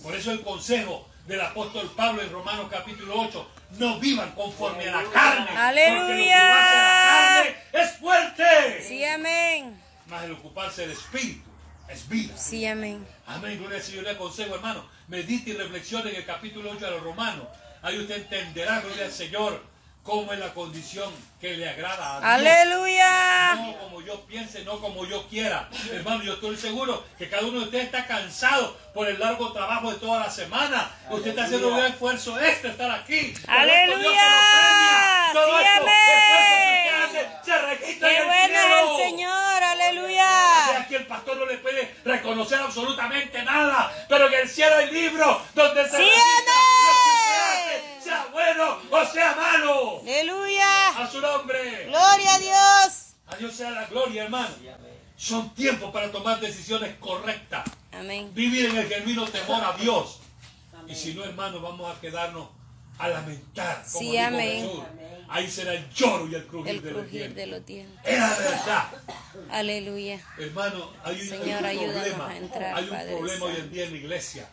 [SPEAKER 2] Por eso el consejo del apóstol Pablo en Romanos capítulo 8, no vivan conforme a la carne.
[SPEAKER 4] Aleluya.
[SPEAKER 2] Porque el ocuparse de la carne es fuerte.
[SPEAKER 4] Sí, amén.
[SPEAKER 2] Más el ocuparse del espíritu es vida.
[SPEAKER 4] Sí, amén.
[SPEAKER 2] Amén, gloria al Señor. Le aconsejo, hermano, medite y reflexione en el capítulo 8 de los Romanos. Ahí usted entenderá, gloria al Señor, cómo es la condición que le agrada a Dios.
[SPEAKER 4] Aleluya.
[SPEAKER 2] No como yo piense, no como yo quiera. Hermano, yo estoy seguro que cada uno de ustedes está cansado por el largo trabajo de toda la semana. Usted está haciendo un gran esfuerzo extra estar aquí.
[SPEAKER 4] Aleluya.
[SPEAKER 2] esto Dios se lo premia. Todo
[SPEAKER 4] Sí,
[SPEAKER 2] esto, esfuerzo que usted hace, se registra en
[SPEAKER 4] Qué
[SPEAKER 2] el
[SPEAKER 4] bueno es el Señor.
[SPEAKER 2] Y
[SPEAKER 4] Aleluya.
[SPEAKER 2] Aquí el pastor no le puede reconocer absolutamente nada, pero en el cielo hay libros donde se
[SPEAKER 4] Sí,
[SPEAKER 2] registra lo que
[SPEAKER 4] amén.
[SPEAKER 2] usted hace, sea bueno o sea malo.
[SPEAKER 4] Aleluya.
[SPEAKER 2] A su nombre.
[SPEAKER 4] Gloria a Dios.
[SPEAKER 2] A Dios sea la gloria, hermano. Son tiempos para tomar decisiones correctas.
[SPEAKER 4] Amén.
[SPEAKER 2] Vivir en el genuino temor a Dios. Y si no, hermano, vamos a quedarnos a lamentar. Como
[SPEAKER 4] Sí, amén.
[SPEAKER 2] Jesús. Ahí será el lloro y el crujir
[SPEAKER 4] El
[SPEAKER 2] de los
[SPEAKER 4] crujir de los dientes.
[SPEAKER 2] Es la verdad.
[SPEAKER 4] Aleluya.
[SPEAKER 2] Hermano, hay un,
[SPEAKER 4] Señor,
[SPEAKER 2] hay un problema.
[SPEAKER 4] a entrar,
[SPEAKER 2] hay un
[SPEAKER 4] Padre
[SPEAKER 2] problema hoy en día en la iglesia.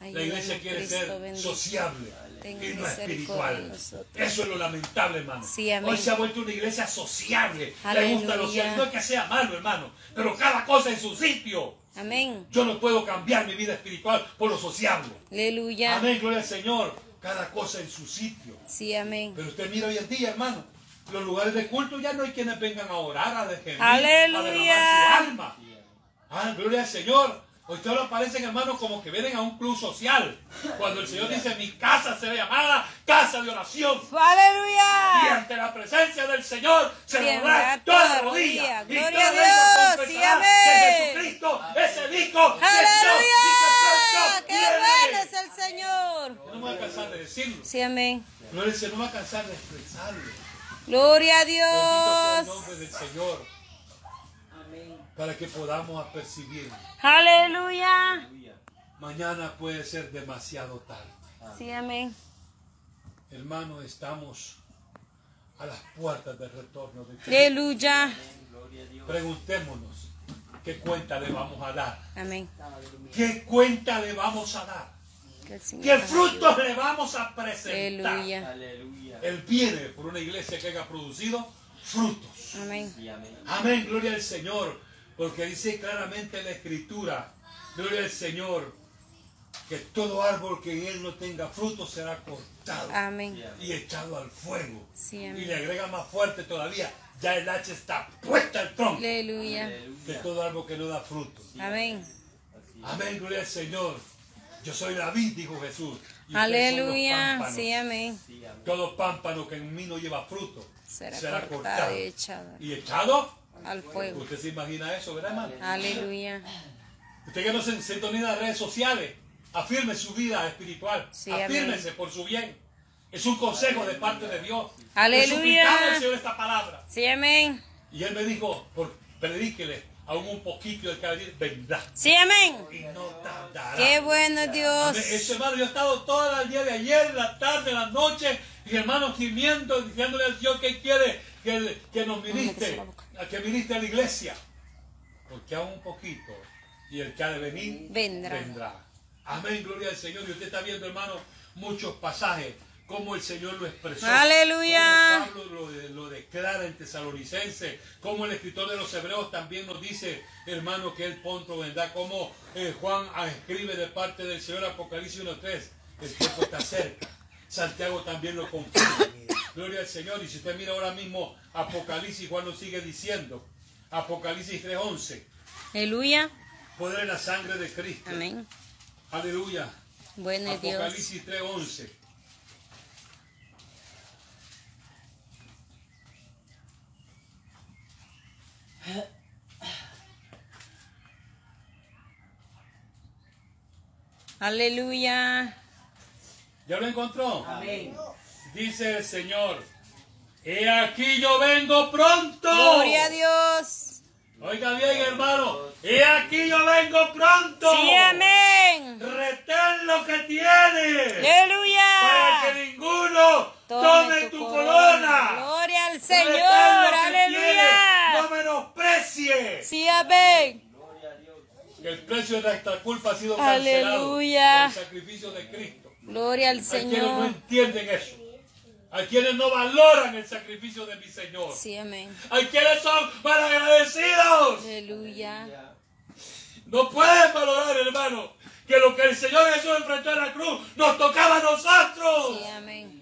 [SPEAKER 2] La iglesia quiere
[SPEAKER 4] Cristo
[SPEAKER 2] ser
[SPEAKER 4] bendito.
[SPEAKER 2] sociable
[SPEAKER 4] Tenga
[SPEAKER 2] y no espiritual. Eso es lo lamentable, hermano.
[SPEAKER 4] Sí, amén.
[SPEAKER 2] Hoy se ha vuelto una iglesia sociable. Le
[SPEAKER 4] Aleluya.
[SPEAKER 2] gusta lo social. No es que sea malo, hermano, pero cada cosa en su sitio.
[SPEAKER 4] Amén.
[SPEAKER 2] Yo no puedo cambiar mi vida espiritual por lo sociable.
[SPEAKER 4] Aleluya.
[SPEAKER 2] Amén, gloria al Señor. Cada cosa en su sitio.
[SPEAKER 4] Sí, amén.
[SPEAKER 2] Pero usted mira hoy en día, hermano, los lugares de culto ya no hay quienes vengan a orar, a gemir,
[SPEAKER 4] Aleluya.
[SPEAKER 2] a derramar su alma. Ah, gloria al Señor. Hoy todos aparecen, hermanos, como que vienen a un club social. Cuando el Señor dice, mi casa será llamada casa de oración. Y
[SPEAKER 4] Aleluya.
[SPEAKER 2] ante la presencia del Señor se doblará toda
[SPEAKER 4] toda
[SPEAKER 2] rodilla.
[SPEAKER 4] rodilla.
[SPEAKER 2] Y
[SPEAKER 4] Gloria
[SPEAKER 2] toda
[SPEAKER 4] a Dios. Sí, amén.
[SPEAKER 2] que Jesucristo es el Hijo
[SPEAKER 4] Aleluya. Qué bueno es el Señor.
[SPEAKER 2] Yo no me voy a cansar de decirlo.
[SPEAKER 4] Sí, amén.
[SPEAKER 2] Gloria al Señor, no me voy a cansar de expresarlo.
[SPEAKER 4] Gloria a
[SPEAKER 2] Bendito sea el
[SPEAKER 4] Dios.
[SPEAKER 2] nombre del Señor
[SPEAKER 3] Amén.
[SPEAKER 2] para que podamos apercibir.
[SPEAKER 4] Aleluya.
[SPEAKER 2] Mañana puede ser demasiado tarde.
[SPEAKER 4] Sí, amén.
[SPEAKER 2] Hermanos, estamos a las puertas del retorno de Cristo.
[SPEAKER 4] Aleluya.
[SPEAKER 2] Preguntémonos, ¿qué cuenta le vamos a dar?
[SPEAKER 4] Amén.
[SPEAKER 2] ¿Qué cuenta le vamos a dar?
[SPEAKER 4] Que
[SPEAKER 2] ¿Qué frutos le vamos a presentar?
[SPEAKER 4] Aleluya.
[SPEAKER 2] Él viene por una iglesia que haya producido frutos.
[SPEAKER 4] Amén.
[SPEAKER 3] Sí, amén.
[SPEAKER 2] Amén, gloria al Señor. Porque dice claramente en la escritura, gloria al Señor, que todo árbol que en él no tenga fruto será cortado
[SPEAKER 4] Amén.
[SPEAKER 2] y echado al fuego.
[SPEAKER 4] Sí,
[SPEAKER 2] Y le agrega más fuerte todavía, ya el hacha está puesta al tronco
[SPEAKER 4] Aleluya.
[SPEAKER 2] de todo árbol que no da fruto.
[SPEAKER 4] Amén.
[SPEAKER 2] Amén, gloria al Señor. Yo soy la vid, dijo Jesús. y
[SPEAKER 4] Aleluya. Sí, amén.
[SPEAKER 3] Sí, amén.
[SPEAKER 2] Todo pámpano que en mí no lleva fruto
[SPEAKER 4] Será cortado y echado
[SPEAKER 2] ¿Y echado?
[SPEAKER 4] al fuego.
[SPEAKER 2] Usted se imagina eso, ¿verdad, hermano?
[SPEAKER 4] Aleluya.
[SPEAKER 2] Usted que no se sintoniza las redes sociales, afirme su vida espiritual.
[SPEAKER 4] Sí,
[SPEAKER 2] Afírmese
[SPEAKER 4] amén.
[SPEAKER 2] por su bien. Es un consejo de parte de Dios.
[SPEAKER 4] Aleluya.
[SPEAKER 2] Al Señor esta palabra.
[SPEAKER 4] Sí, amén.
[SPEAKER 2] Y él me dijo, predíquele aún un poquito del que va a venir, vendrá.
[SPEAKER 4] Sí, amén.
[SPEAKER 2] Y no tardará.
[SPEAKER 4] Qué bueno
[SPEAKER 2] Amén.
[SPEAKER 4] Dios.
[SPEAKER 2] Eso, hermano, yo he estado todo el día de ayer, la tarde, la noche, y hermano gimiendo, diciéndole al Señor que quiere que, que nos ministre, que ministre a la iglesia. Porque aún un poquito, y el que ha de venir,
[SPEAKER 4] Vendrá.
[SPEAKER 2] Amén, gloria al Señor. Y usted está viendo, hermano, muchos pasajes, como el Señor lo expresó.
[SPEAKER 4] Aleluya.
[SPEAKER 2] Cómo Pablo lo, lo declara en Tesalonicense, como el escritor de los Hebreos también nos dice, hermano, que el pronto vendrá, como eh, Juan ah, escribe de parte del Señor Apocalipsis 1.3, el tiempo está cerca. Santiago también lo confirma. Gloria al Señor. Y si usted mira ahora mismo Apocalipsis, Juan nos sigue diciendo, Apocalipsis 3.11,
[SPEAKER 4] Aleluya.
[SPEAKER 2] poder en la sangre de Cristo.
[SPEAKER 4] Amén.
[SPEAKER 2] Aleluya.
[SPEAKER 4] Bueno.
[SPEAKER 2] Apocalipsis 3.11.
[SPEAKER 4] Aleluya.
[SPEAKER 2] ¿Ya lo encontró?
[SPEAKER 3] Amén.
[SPEAKER 2] Dice el Señor, he aquí yo vengo pronto.
[SPEAKER 4] Gloria a Dios.
[SPEAKER 2] Oiga bien, hermano, he aquí yo vengo pronto.
[SPEAKER 4] Sí, amén.
[SPEAKER 2] Retén lo que tienes. Para
[SPEAKER 4] Aleluya.
[SPEAKER 2] que ninguno tome, tu, corona.
[SPEAKER 4] Gloria al Señor.
[SPEAKER 2] lo que
[SPEAKER 4] Aleluya.
[SPEAKER 2] No menosprecies.
[SPEAKER 4] Sí, amén.
[SPEAKER 2] El precio de nuestra culpa ha sido cancelado
[SPEAKER 4] Aleluya.
[SPEAKER 2] por el sacrificio de Cristo.
[SPEAKER 4] Gloria al
[SPEAKER 2] Hay quienes no
[SPEAKER 4] Señor.
[SPEAKER 2] entienden eso. Hay quienes no valoran el sacrificio de mi Señor.
[SPEAKER 4] Sí, amén.
[SPEAKER 2] Hay quienes son malagradecidos.
[SPEAKER 4] Aleluya.
[SPEAKER 2] No pueden valorar, hermano, que lo que el Señor Jesús enfrentó en la cruz nos tocaba a nosotros.
[SPEAKER 4] Sí, amén.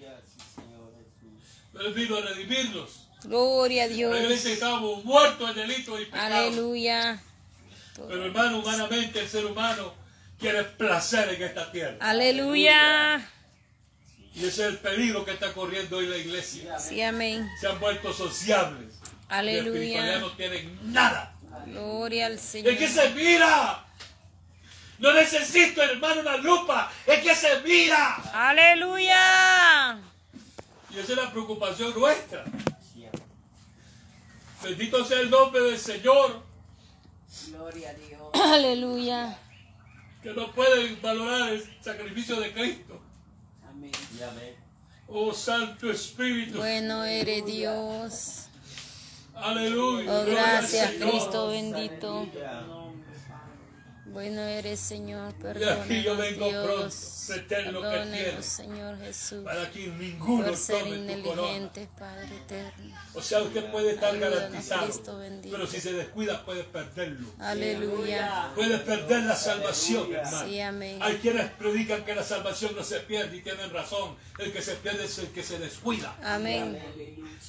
[SPEAKER 2] Él vino a redimirnos.
[SPEAKER 4] Gloria a
[SPEAKER 2] La iglesia
[SPEAKER 4] Dios.
[SPEAKER 2] estábamos muertos en delitos y pecados.
[SPEAKER 4] Aleluya.
[SPEAKER 2] Pero hermano, humanamente el ser humano quiere placer en esta tierra.
[SPEAKER 4] Aleluya.
[SPEAKER 2] Y ese es el peligro que está corriendo hoy la iglesia.
[SPEAKER 4] Sí, amén.
[SPEAKER 2] Se han vuelto sociables.
[SPEAKER 4] Aleluya.
[SPEAKER 2] Y no tienen nada.
[SPEAKER 4] Gloria al
[SPEAKER 2] Es
[SPEAKER 4] Señor.
[SPEAKER 2] que se mira. No necesito, hermano, una lupa. Es que se mira.
[SPEAKER 4] Aleluya.
[SPEAKER 2] Y esa es la preocupación nuestra. Bendito sea el nombre del Señor,
[SPEAKER 3] Gloria a Dios. (coughs)
[SPEAKER 4] Aleluya.
[SPEAKER 2] que no pueden valorar el sacrificio de Cristo.
[SPEAKER 3] Amén.
[SPEAKER 2] Oh Santo Espíritu.
[SPEAKER 4] Bueno eres Dios.
[SPEAKER 2] Aleluya.
[SPEAKER 4] Oh, gracias. Cristo bendito. Bueno eres, Señor.
[SPEAKER 2] aquí yo
[SPEAKER 4] Perdónanos,
[SPEAKER 2] vengo
[SPEAKER 4] Dios.
[SPEAKER 2] pronto, retén lo que
[SPEAKER 4] Perdónanos,
[SPEAKER 2] tienes.
[SPEAKER 4] Señor Jesús.
[SPEAKER 2] Para que ninguno
[SPEAKER 4] Por ser inteligentes, Padre eterno.
[SPEAKER 2] O sea, usted puede estar
[SPEAKER 4] Ayúdanos,
[SPEAKER 2] garantizado.
[SPEAKER 4] Cristo bendito.
[SPEAKER 2] Pero si se descuida, puede perderlo.
[SPEAKER 4] Aleluya.
[SPEAKER 2] Puede perder la salvación, hermano.
[SPEAKER 4] Sí, amén.
[SPEAKER 2] Hay quienes predican que la salvación no se pierde y tienen razón. El que se pierde es el que se descuida.
[SPEAKER 4] Amén.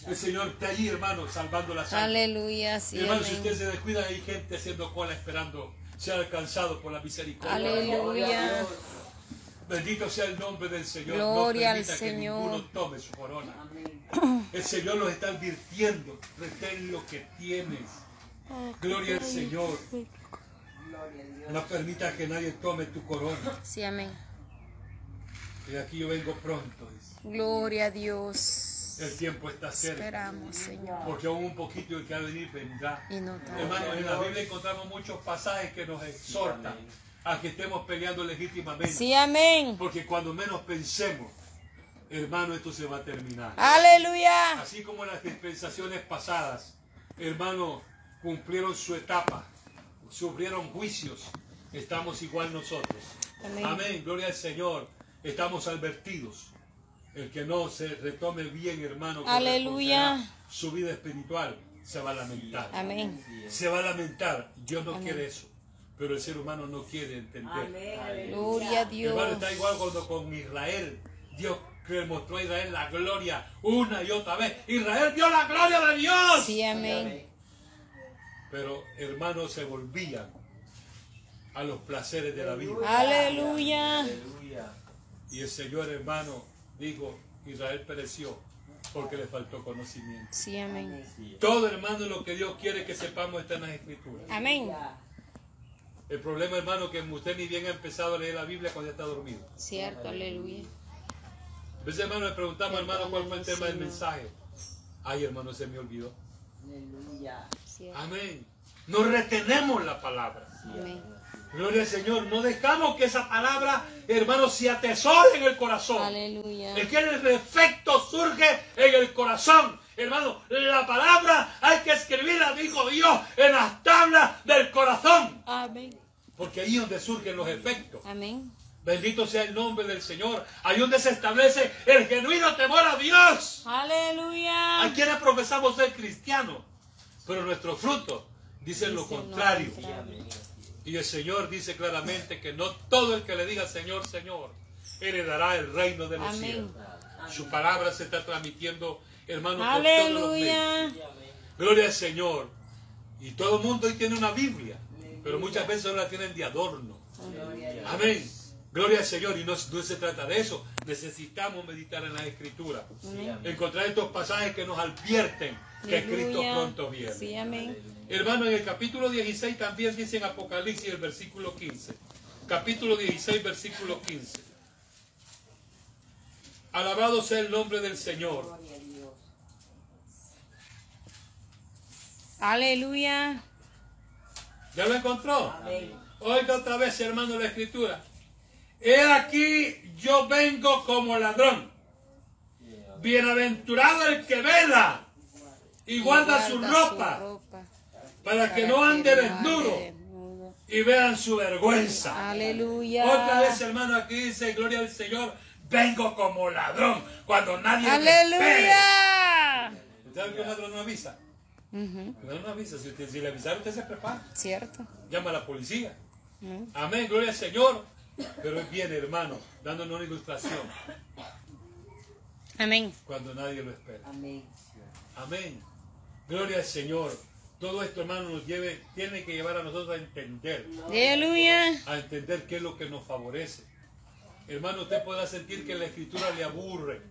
[SPEAKER 2] El Señor está allí, hermano, salvando la salva.
[SPEAKER 4] Aleluya. Sí,
[SPEAKER 2] hermano, si usted
[SPEAKER 4] amén.
[SPEAKER 2] se descuida, hay gente haciendo cola esperando ser alcanzado por la misericordia.
[SPEAKER 4] Aleluya.
[SPEAKER 2] Bendito sea el nombre del Señor.
[SPEAKER 4] Gloria
[SPEAKER 2] no
[SPEAKER 4] al
[SPEAKER 2] permita que
[SPEAKER 4] Señor.
[SPEAKER 2] ninguno tome su corona.
[SPEAKER 3] Amén.
[SPEAKER 2] El Señor los está advirtiendo. Retén lo que tienes. Gloria al Señor. No permita que nadie tome tu corona.
[SPEAKER 4] Sí, amén.
[SPEAKER 2] Y aquí yo vengo pronto. dice.
[SPEAKER 4] Gloria a Dios.
[SPEAKER 2] El tiempo está cerca.
[SPEAKER 4] Esperamos, Señor.
[SPEAKER 2] Porque aún un poquito el que ha de venir vendrá.
[SPEAKER 4] Y no tarde.
[SPEAKER 2] Hermanos, en la Biblia encontramos muchos pasajes que nos exhortan a que estemos peleando legítimamente.
[SPEAKER 4] Sí, amén.
[SPEAKER 2] Porque cuando menos pensemos, hermano, esto se va a terminar.
[SPEAKER 4] Aleluya.
[SPEAKER 2] Así como las dispensaciones pasadas, hermano, cumplieron su etapa, sufrieron juicios, estamos igual nosotros.
[SPEAKER 4] Amén.
[SPEAKER 2] Amén, gloria al Señor. Estamos advertidos. El que no se retome bien, hermano,
[SPEAKER 4] Aleluya.
[SPEAKER 2] su vida espiritual se va a lamentar.
[SPEAKER 4] Amén.
[SPEAKER 2] Se va a lamentar. Dios no quiere eso. Pero el ser humano no quiere entender.
[SPEAKER 3] Amén. Aleluya.
[SPEAKER 4] Gloria a Dios.
[SPEAKER 2] Hermano, está igual cuando con Israel. Dios que mostró a Israel la gloria una y otra vez. Israel vio la gloria de Dios.
[SPEAKER 4] Sí, amén.
[SPEAKER 2] Pero hermanos se volvían a los placeres de la vida.
[SPEAKER 4] Aleluya.
[SPEAKER 2] Y el Señor hermano dijo, Israel pereció porque le faltó conocimiento.
[SPEAKER 4] Sí, amén.
[SPEAKER 2] Todo hermano lo que Dios quiere que sepamos está en las escrituras.
[SPEAKER 4] Amén.
[SPEAKER 2] El problema, hermano, que usted ni bien ha empezado a leer la Biblia cuando ya está dormido.
[SPEAKER 4] Cierto, aleluya.
[SPEAKER 2] A veces, hermano, le preguntamos, hermano, cuál fue el tema del mensaje. Ay, hermano, se me olvidó.
[SPEAKER 3] Aleluya.
[SPEAKER 2] Amén. No retenemos la palabra.
[SPEAKER 4] Amén.
[SPEAKER 2] Gloria al Señor. No dejamos que esa palabra, hermano, se atesore en el corazón.
[SPEAKER 4] Aleluya.
[SPEAKER 2] Es que el efecto surge en el corazón. Hermano, la palabra hay que escribirla, dijo Dios, en las tablas del corazón.
[SPEAKER 4] Amén.
[SPEAKER 2] Porque ahí es donde surgen los efectos.
[SPEAKER 4] Amén.
[SPEAKER 2] Bendito sea el nombre del Señor. Ahí donde se establece el genuino temor a Dios.
[SPEAKER 4] Aleluya.
[SPEAKER 2] Hay quienes profesamos ser cristianos, pero nuestros frutos dicen lo
[SPEAKER 4] Dice lo
[SPEAKER 2] contrario.
[SPEAKER 4] contrario.
[SPEAKER 2] Y el Señor dice claramente que no todo el que le diga Señor, Señor, heredará el reino de los
[SPEAKER 4] Amén.
[SPEAKER 2] cielos. Su palabra se está transmitiendo, hermano, por todos los.
[SPEAKER 4] Aleluya.
[SPEAKER 2] Gloria al Señor. Y todo el mundo hoy tiene una Biblia, pero muchas veces no la tienen de adorno. Amén. Gloria al Señor. Y no, no se trata de eso. Necesitamos meditar en la Escritura. Encontrar estos pasajes que nos advierten que Cristo
[SPEAKER 4] Aleluya.
[SPEAKER 2] pronto viene.
[SPEAKER 4] Sí, amén.
[SPEAKER 2] Hermano, en el capítulo 16 también dice en Apocalipsis el versículo 15. Capítulo 16, versículo 15. Alabado sea el nombre del Señor.
[SPEAKER 4] Aleluya.
[SPEAKER 2] ¿Ya lo encontró?
[SPEAKER 3] Amén.
[SPEAKER 2] Oiga otra vez, hermano, la escritura. He aquí, yo vengo como ladrón. Bienaventurado el que vela y guarda su ropa
[SPEAKER 4] ropa,
[SPEAKER 2] para que no ande desnudo y vean su vergüenza.
[SPEAKER 4] Aleluya.
[SPEAKER 2] Otra vez, hermano, aquí dice, gloria al Señor, vengo como ladrón, cuando nadie me espere.
[SPEAKER 4] Aleluya.
[SPEAKER 2] ¿Usted sabe que un ladrón no avisa? Un ladrón no avisa. Si, usted, si le avisaron, usted se prepara.
[SPEAKER 4] Cierto.
[SPEAKER 2] Llama a la policía. Amén, gloria al Señor. Pero él viene, hermano, dándonos una ilustración
[SPEAKER 4] Amén.
[SPEAKER 2] cuando nadie lo espera.
[SPEAKER 3] Amén.
[SPEAKER 2] Amén. Gloria al Señor. Todo esto, hermano, nos lleve, tiene que llevar a nosotros a entender,
[SPEAKER 4] Aleluya.
[SPEAKER 2] a entender qué es lo que nos favorece. Hermano, usted pueda sentir que la escritura le aburre,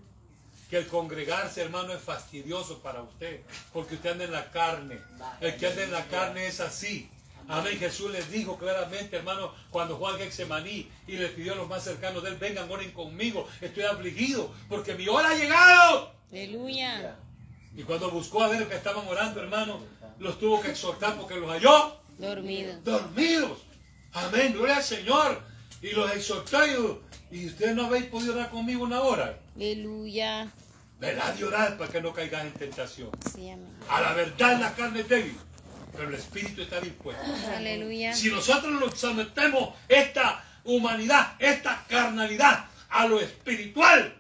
[SPEAKER 2] que el congregarse, hermano, es fastidioso para usted, porque usted anda en la carne. El que anda en la carne es así. Amén. Jesús les dijo claramente, hermano, cuando Juan Getsemaní y le pidió a los más cercanos de él, vengan, oren conmigo, estoy afligido, porque mi hora ha llegado.
[SPEAKER 4] Aleluya.
[SPEAKER 2] Y cuando buscó a ver que estaban orando, hermano, los tuvo que exhortar porque los halló
[SPEAKER 4] Dormido.
[SPEAKER 2] dormidos. Amén, gloria al Señor. Y los exhortó y, y ustedes no habéis podido orar conmigo una hora.
[SPEAKER 4] Aleluya.
[SPEAKER 2] Verdad de orar para que no caigas en tentación.
[SPEAKER 4] Sí, amén.
[SPEAKER 2] A la verdad la carne es débil, pero el espíritu está dispuesto.
[SPEAKER 4] Aleluya.
[SPEAKER 2] Si nosotros nos sometemos esta humanidad, esta carnalidad a lo espiritual,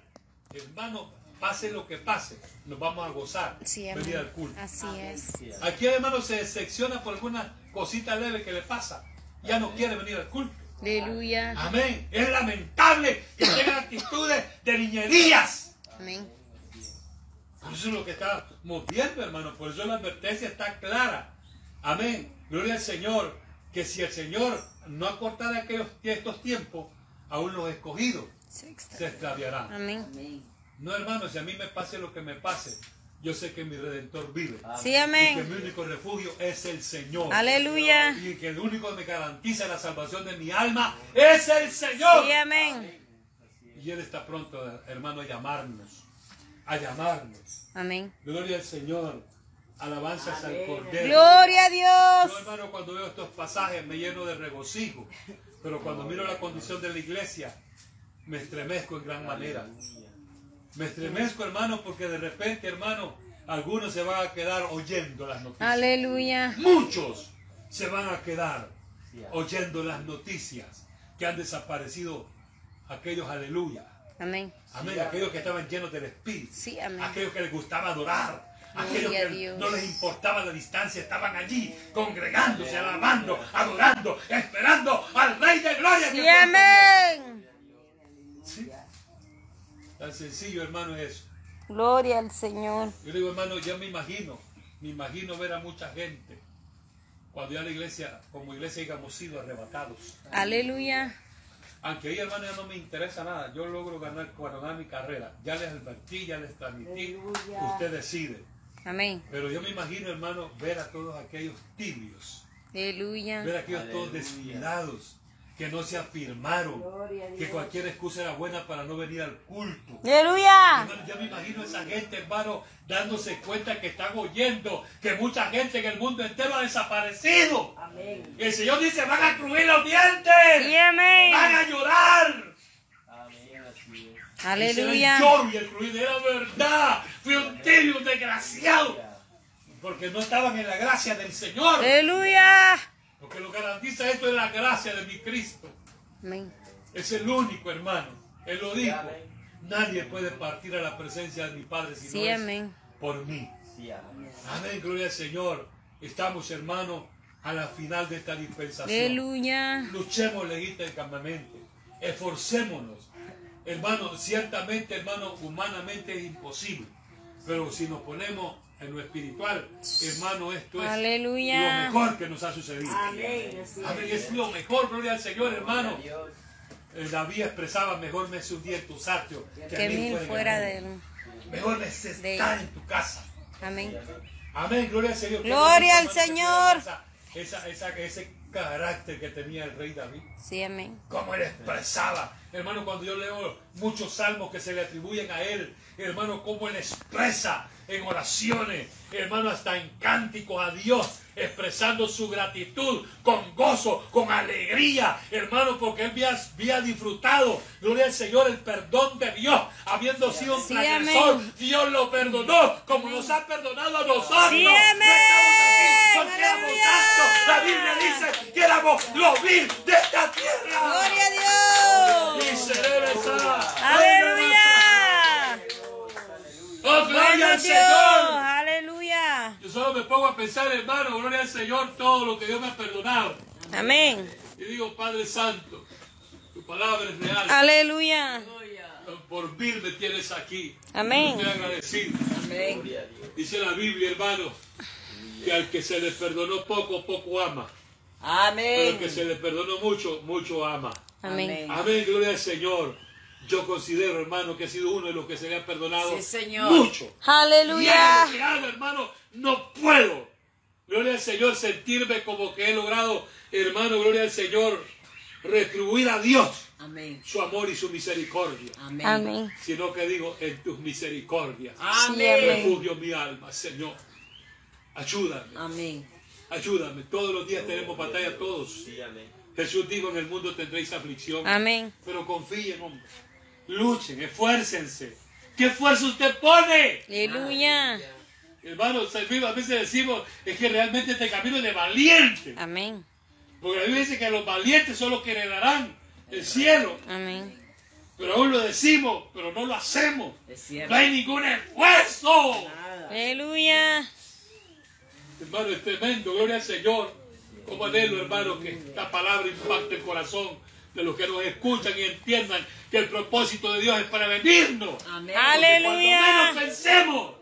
[SPEAKER 2] hermano, pase lo que pase, nos vamos a gozar
[SPEAKER 4] Sí,
[SPEAKER 2] venir al culto.
[SPEAKER 4] Así es.
[SPEAKER 2] Aquí hermano se decepciona por alguna cosita leve que le pasa. Ya no quiere venir al culto.
[SPEAKER 4] Aleluya.
[SPEAKER 2] Amén. Es lamentable que tengan (laughs) actitudes de niñerías.
[SPEAKER 4] Amén.
[SPEAKER 2] Por eso es lo que estamos viendo, hermano. Por eso la advertencia está clara. Amén. Gloria al Señor. Que si el Señor no acortara aquellos, estos tiempos, aún los escogidos se extraviarán.
[SPEAKER 4] Amén.
[SPEAKER 3] Amén.
[SPEAKER 2] No, hermano, si a mí me pase lo que me pase, yo sé que mi Redentor vive.
[SPEAKER 4] Sí,
[SPEAKER 2] Y que
[SPEAKER 4] amén.
[SPEAKER 2] mi único refugio es el Señor.
[SPEAKER 4] Aleluya.
[SPEAKER 2] Y que el único que me garantiza la salvación de mi alma es el Señor.
[SPEAKER 4] Sí, amén.
[SPEAKER 2] Y Él está pronto, hermano, a llamarnos. A llamarnos.
[SPEAKER 4] Amén.
[SPEAKER 2] Gloria al Señor. Alabanzas al Cordero.
[SPEAKER 4] Gloria a
[SPEAKER 2] Yo,
[SPEAKER 4] Dios.
[SPEAKER 2] hermano, cuando veo estos pasajes me lleno de regocijo. Pero cuando miro la condición de la iglesia, me estremezco en gran manera. Me estremezco, hermano, porque de repente, hermano, algunos se van a quedar oyendo las noticias.
[SPEAKER 4] Aleluya.
[SPEAKER 2] Muchos se van a quedar oyendo las noticias que han desaparecido aquellos, aleluya.
[SPEAKER 4] Amén.
[SPEAKER 2] Amén. Aquellos que estaban llenos del Espíritu.
[SPEAKER 4] Sí, amén.
[SPEAKER 2] Aquellos que les gustaba adorar. Aquellos que
[SPEAKER 4] Dios.
[SPEAKER 2] no les importaba la distancia, estaban allí congregándose, alabando, adorando, esperando al Rey de Gloria.
[SPEAKER 4] Sí, amén.
[SPEAKER 2] viene. Sí. Tan sencillo, hermano, es eso.
[SPEAKER 4] Gloria al Señor.
[SPEAKER 2] Yo le digo, hermano, ya me imagino, me imagino ver a mucha gente cuando ya la iglesia, como iglesia, hayamos sido arrebatados.
[SPEAKER 4] Aleluya.
[SPEAKER 2] Aunque ahí, hermano, ya no me interesa nada. Yo logro ganar, ganar mi carrera. Ya les advertí, ya les transmití.
[SPEAKER 3] Aleluya.
[SPEAKER 2] Usted decide.
[SPEAKER 4] Amén.
[SPEAKER 2] Pero yo me imagino, hermano, ver a todos aquellos tibios
[SPEAKER 4] Aleluya.
[SPEAKER 2] Ver a aquellos todos descuidados, que no se afirmaron, que cualquier excusa era buena para no venir al culto.
[SPEAKER 4] Aleluya.
[SPEAKER 2] Ya me imagino a esa gente, hermano, dándose cuenta que están oyendo que mucha gente en el mundo entero ha desaparecido.
[SPEAKER 3] Amén.
[SPEAKER 2] El Señor dice, van a crujir los dientes,
[SPEAKER 4] Sí, amén.
[SPEAKER 2] van a llorar.
[SPEAKER 3] Amén, así es.
[SPEAKER 2] Ese
[SPEAKER 4] Aleluya.
[SPEAKER 2] el lloro y el crujir era verdad. Fui un tibio, un desgraciado. Porque no estaban en la gracia del Señor.
[SPEAKER 4] Aleluya.
[SPEAKER 2] Lo que lo garantiza esto es la gracia de mi Cristo.
[SPEAKER 4] Amén.
[SPEAKER 2] Es el único hermano. Él lo dijo. Nadie puede partir a la presencia de mi Padre si
[SPEAKER 4] Sí,
[SPEAKER 2] no es por mí.
[SPEAKER 3] Sí, amén.
[SPEAKER 2] Amén, gloria al Señor. Estamos, hermanos, a la final de esta dispensación.
[SPEAKER 4] Aleluya.
[SPEAKER 2] Luchemos legítimamente. Esforcémonos. Hermano, ciertamente, hermano, humanamente es imposible. Pero si nos ponemos en lo espiritual, hermano, esto es
[SPEAKER 4] Aleluya.
[SPEAKER 2] lo mejor que nos ha sucedido.
[SPEAKER 3] Amén,
[SPEAKER 2] Amén,
[SPEAKER 3] es.
[SPEAKER 2] es lo mejor, gloria al Señor, hermano. Eh, David expresaba, mejor me es un día en tu satio
[SPEAKER 4] Que mil fuera de
[SPEAKER 2] mundo. Mejor me es
[SPEAKER 4] de-
[SPEAKER 2] estar en tu casa.
[SPEAKER 4] Amén.
[SPEAKER 2] Amén, gloria al Señor.
[SPEAKER 4] Gloria al
[SPEAKER 2] Hermano, que
[SPEAKER 4] Señor.
[SPEAKER 2] Esa, esa, esa- ese carácter que tenía el rey David.
[SPEAKER 4] Sí, amén.
[SPEAKER 2] Cómo él expresaba. Hermano, cuando yo leo muchos salmos que se le atribuyen a él, hermano, cómo él expresa en oraciones, hermano, hasta en cánticos a Dios, expresando su gratitud con gozo, con alegría, hermano, porque él había, había disfrutado, gloria al Señor, el perdón de Dios, habiendo sido un
[SPEAKER 4] Sí,
[SPEAKER 2] transgresor,
[SPEAKER 4] amén.
[SPEAKER 2] Dios lo perdonó, como nos ha perdonado a nosotros.
[SPEAKER 4] Sí,
[SPEAKER 2] porque éramos. La Biblia dice que éramos los vil de esta tierra.
[SPEAKER 4] Gloria a Dios.
[SPEAKER 2] Y cereza.
[SPEAKER 4] Aleluya.
[SPEAKER 2] Oh, gloria al. Señor.
[SPEAKER 4] Aleluya.
[SPEAKER 2] Yo solo me pongo a pensar, hermano, gloria al Señor, todo lo que Dios me ha perdonado.
[SPEAKER 4] Amén.
[SPEAKER 2] Y digo, Padre Santo, tu palabra es real.
[SPEAKER 4] Aleluya.
[SPEAKER 2] Por mil me tienes aquí.
[SPEAKER 4] Amén.
[SPEAKER 2] Estoy agradecido.
[SPEAKER 3] Amén.
[SPEAKER 2] Dice la Biblia, hermano, que al que se le perdonó poco, poco ama. Pero al que
[SPEAKER 3] Amén.
[SPEAKER 2] se le perdonó mucho, mucho ama.
[SPEAKER 4] Amén.
[SPEAKER 2] Amén, gloria al Señor. Yo considero, hermano, que he sido uno de los que se le ha perdonado
[SPEAKER 3] Sí, Señor.
[SPEAKER 2] mucho. Y
[SPEAKER 4] Aleluya.
[SPEAKER 2] algo que hago, hermano, no puedo. Gloria al Señor, sentirme como que he logrado, hermano, gloria al Señor, retribuir a Dios
[SPEAKER 3] Amén.
[SPEAKER 2] su amor y su misericordia.
[SPEAKER 3] Amén.
[SPEAKER 4] Amén.
[SPEAKER 2] Sino que digo, en tus misericordias,
[SPEAKER 3] Amén.
[SPEAKER 2] refugio mi alma, Señor. Ayúdame,
[SPEAKER 3] Amén.
[SPEAKER 2] ayúdame. Todos los días tenemos batalla todos. Jesús dijo, en el mundo tendréis aflicción.
[SPEAKER 4] Amén.
[SPEAKER 2] Pero confíen, hombre. Luchen, esfuércense. ¿Qué esfuerzo usted pone?
[SPEAKER 4] Aleluya.
[SPEAKER 2] Hermano, a veces decimos, es que realmente este camino es de valiente.
[SPEAKER 4] Amén.
[SPEAKER 2] Porque la Biblia dice que los valientes son los que heredarán el cielo.
[SPEAKER 4] Amén.
[SPEAKER 2] Pero aún lo decimos, pero no lo hacemos.
[SPEAKER 3] Es cierto.
[SPEAKER 2] No hay ningún esfuerzo.
[SPEAKER 3] Nada.
[SPEAKER 4] Aleluya.
[SPEAKER 2] Hermano, es tremendo, gloria al Señor. Como anhelo, hermano, que esta palabra impacte el corazón de los que nos escuchan y entiendan que el propósito de Dios es para venirnos.
[SPEAKER 3] Amén.
[SPEAKER 4] Ale-
[SPEAKER 2] Cuando
[SPEAKER 4] Aleluya.
[SPEAKER 2] menos pensemos,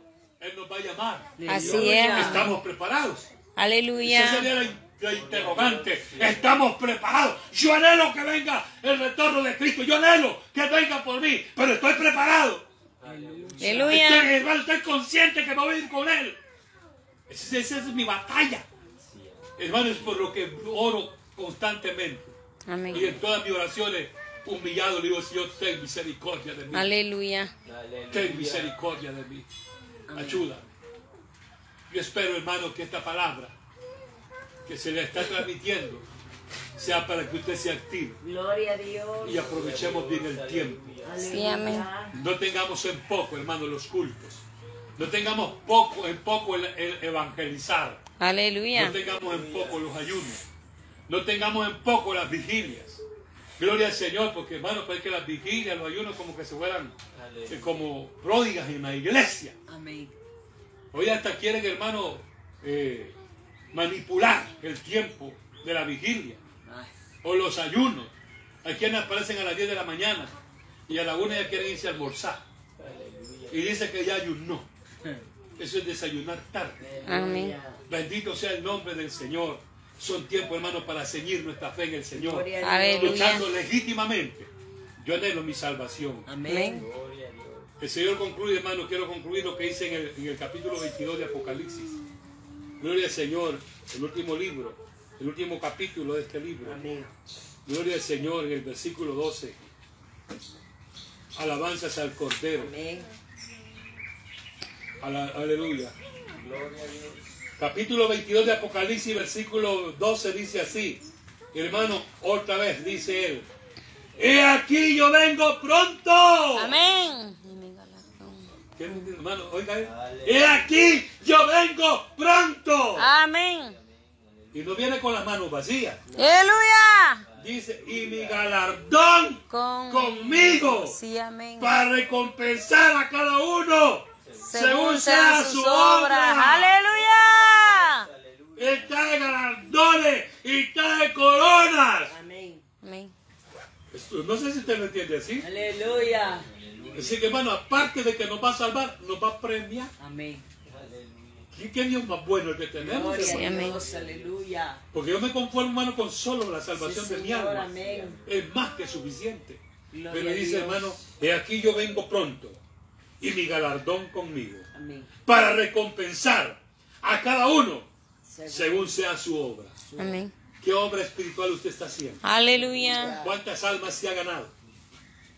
[SPEAKER 2] Él nos va a llamar.
[SPEAKER 4] Así es.
[SPEAKER 2] Estamos preparados. Esa
[SPEAKER 4] Aleluya.
[SPEAKER 2] sería la, la interrogante. Estamos preparados. Yo anhelo que venga el retorno de Cristo. Yo anhelo que venga por mí. Pero estoy preparado. Estoy,
[SPEAKER 4] Aleluya.
[SPEAKER 2] hermano, estoy consciente que me voy a ir con Él. Esa, esa es mi batalla. Hermano, es por lo que oro constantemente. Y
[SPEAKER 4] Amén.
[SPEAKER 2] en todas mis oraciones, humillado, le digo, Señor, ten misericordia de mí.
[SPEAKER 4] Aleluya.
[SPEAKER 2] Ten misericordia de mí. Ayúdame. Yo espero, hermano, que esta palabra que se le está transmitiendo sea para que usted se active
[SPEAKER 3] Gloria a Dios.
[SPEAKER 2] y aprovechemos bien el tiempo.
[SPEAKER 4] Sí, amén.
[SPEAKER 2] No tengamos en poco, hermano, los cultos. No tengamos poco en poco el, el evangelizar. No
[SPEAKER 4] Aleluya.
[SPEAKER 2] tengamos en poco los ayunos. No tengamos en poco las vigilias. Gloria al Señor, porque hermano, parece que las vigilias, los ayunos como que se fueran eh, como pródigas en la iglesia.
[SPEAKER 3] Amén.
[SPEAKER 2] Hoy hasta quieren, hermano, eh, manipular el tiempo de la vigilia
[SPEAKER 3] Ay,
[SPEAKER 2] o los ayunos. Hay quienes aparecen a las 10 de la mañana y a la 1 ya quieren irse a almorzar. Y dice que ya ayunó. Eso es desayunar tarde.
[SPEAKER 4] Amén.
[SPEAKER 2] Bendito sea el nombre del Señor. Son tiempos, hermano, para ceñir nuestra fe en el Señor. Luchando legítimamente. Yo anhelo mi salvación.
[SPEAKER 3] Amén.
[SPEAKER 2] El Señor concluye, hermano, quiero concluir lo que dice en el, en el capítulo 22 de Apocalipsis. Gloria al Señor, el último libro. el último capítulo de este libro.
[SPEAKER 3] Amén.
[SPEAKER 2] Gloria al Señor en el versículo 12. Alabanzas al Cordero.
[SPEAKER 3] Amén.
[SPEAKER 2] Ala- aleluya.
[SPEAKER 3] Gloria a Dios.
[SPEAKER 2] Capítulo 22 de Apocalipsis, versículo 12 dice así. Hermano, otra vez dice él. He aquí yo vengo pronto.
[SPEAKER 4] Amén. Y mi galardón.
[SPEAKER 2] ¿Qué, hermano? Oiga, he aquí yo vengo pronto.
[SPEAKER 4] Amén.
[SPEAKER 2] Y no viene con las manos vacías.
[SPEAKER 4] Aleluya.
[SPEAKER 2] Dice, y mi galardón
[SPEAKER 4] Con...
[SPEAKER 2] conmigo
[SPEAKER 4] Sí, amén.
[SPEAKER 2] para recompensar a cada uno según sea su
[SPEAKER 4] obras.
[SPEAKER 2] obra.
[SPEAKER 4] Aleluya.
[SPEAKER 2] Él trae galardones y trae coronas.
[SPEAKER 3] Amén.
[SPEAKER 4] Amén.
[SPEAKER 2] Esto- No sé si usted lo entiende así.
[SPEAKER 3] Aleluya.
[SPEAKER 2] Así que hermano, aparte de que nos va a salvar, nos va a premiar.
[SPEAKER 3] Amén.
[SPEAKER 2] ¿Qué, qué Dios más bueno el que tenemos?
[SPEAKER 4] Sí.
[SPEAKER 3] Dios. Aleluya.
[SPEAKER 2] Porque yo me conformo, hermano, con solo la
[SPEAKER 3] Sí,
[SPEAKER 2] salvación de mi alma.
[SPEAKER 3] Amén.
[SPEAKER 2] Es más que suficiente.
[SPEAKER 3] Gloria
[SPEAKER 2] Pero dice, hermano, he aquí yo vengo pronto y mi galardón conmigo
[SPEAKER 3] Amén.
[SPEAKER 2] para recompensar a cada uno
[SPEAKER 3] Según
[SPEAKER 2] según sea su obra.
[SPEAKER 4] Amén.
[SPEAKER 2] ¿Qué obra espiritual usted está haciendo?
[SPEAKER 4] Aleluya.
[SPEAKER 2] ¿Cuántas almas se ha ganado?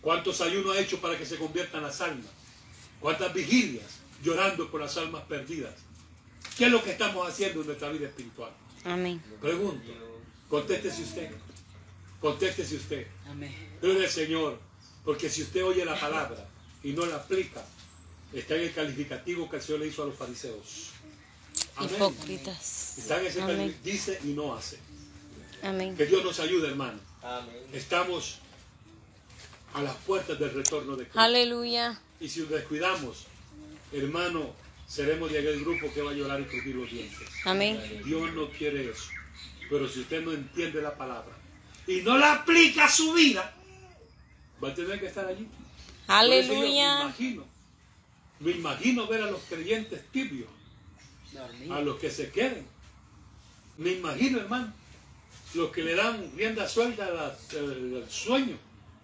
[SPEAKER 2] ¿Cuántos ayunos ha hecho para que se conviertan las almas? ¿Cuántas vigilias llorando por las almas perdidas? ¿Qué es lo que estamos haciendo en nuestra vida espiritual?
[SPEAKER 4] Amén.
[SPEAKER 2] Pregunto. Contéstese usted. Contéstese usted.
[SPEAKER 3] Amén.
[SPEAKER 2] Gloria al Señor. Porque si usted oye la palabra y no la aplica, está en el calificativo que el Señor le hizo a los fariseos. Amén.
[SPEAKER 4] Hipócritas.
[SPEAKER 2] Está en ese
[SPEAKER 4] Amén.
[SPEAKER 2] calificativo. Dice y no hace.
[SPEAKER 4] Amén.
[SPEAKER 2] Que Dios nos ayude, hermano.
[SPEAKER 3] Amén.
[SPEAKER 2] Estamos a las puertas del retorno de Cristo.
[SPEAKER 4] Aleluya.
[SPEAKER 2] Y si nos descuidamos, hermano, seremos de aquel grupo que va a llorar y crujir los dientes.
[SPEAKER 4] Amén.
[SPEAKER 2] Dios no quiere eso. Pero si usted no entiende la palabra y no la aplica a su vida, va a tener que estar allí. Yo Me
[SPEAKER 4] Aleluya.
[SPEAKER 2] imagino, me imagino ver a los creyentes tibios, a los que se queden. Me imagino, hermano, los que le dan rienda suelta al sueño,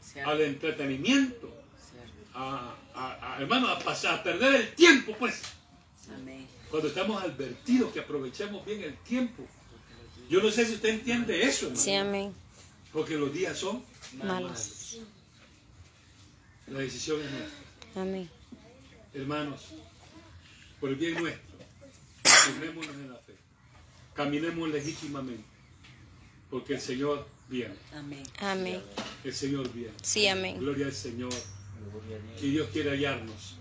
[SPEAKER 3] Cierto.
[SPEAKER 2] al entretenimiento,
[SPEAKER 3] Cierto.
[SPEAKER 2] a, a- a- hermano, a pasar, a perder el tiempo, pues.
[SPEAKER 3] Amén.
[SPEAKER 2] Cuando estamos advertidos que aprovechemos bien el tiempo. Yo no sé si usted entiende eso, hermano.
[SPEAKER 4] Sí, amén.
[SPEAKER 2] Porque los días son,
[SPEAKER 4] Malos.
[SPEAKER 2] La decisión es nuestra.
[SPEAKER 4] Amén.
[SPEAKER 2] Hermanos, por el bien nuestro, firmémonos en la fe. Caminemos legítimamente. Porque el Señor viene.
[SPEAKER 3] Amén.
[SPEAKER 4] Amén.
[SPEAKER 2] El Señor viene.
[SPEAKER 4] Sí, amén.
[SPEAKER 2] Gloria al Señor. Y Dios quiere hallarnos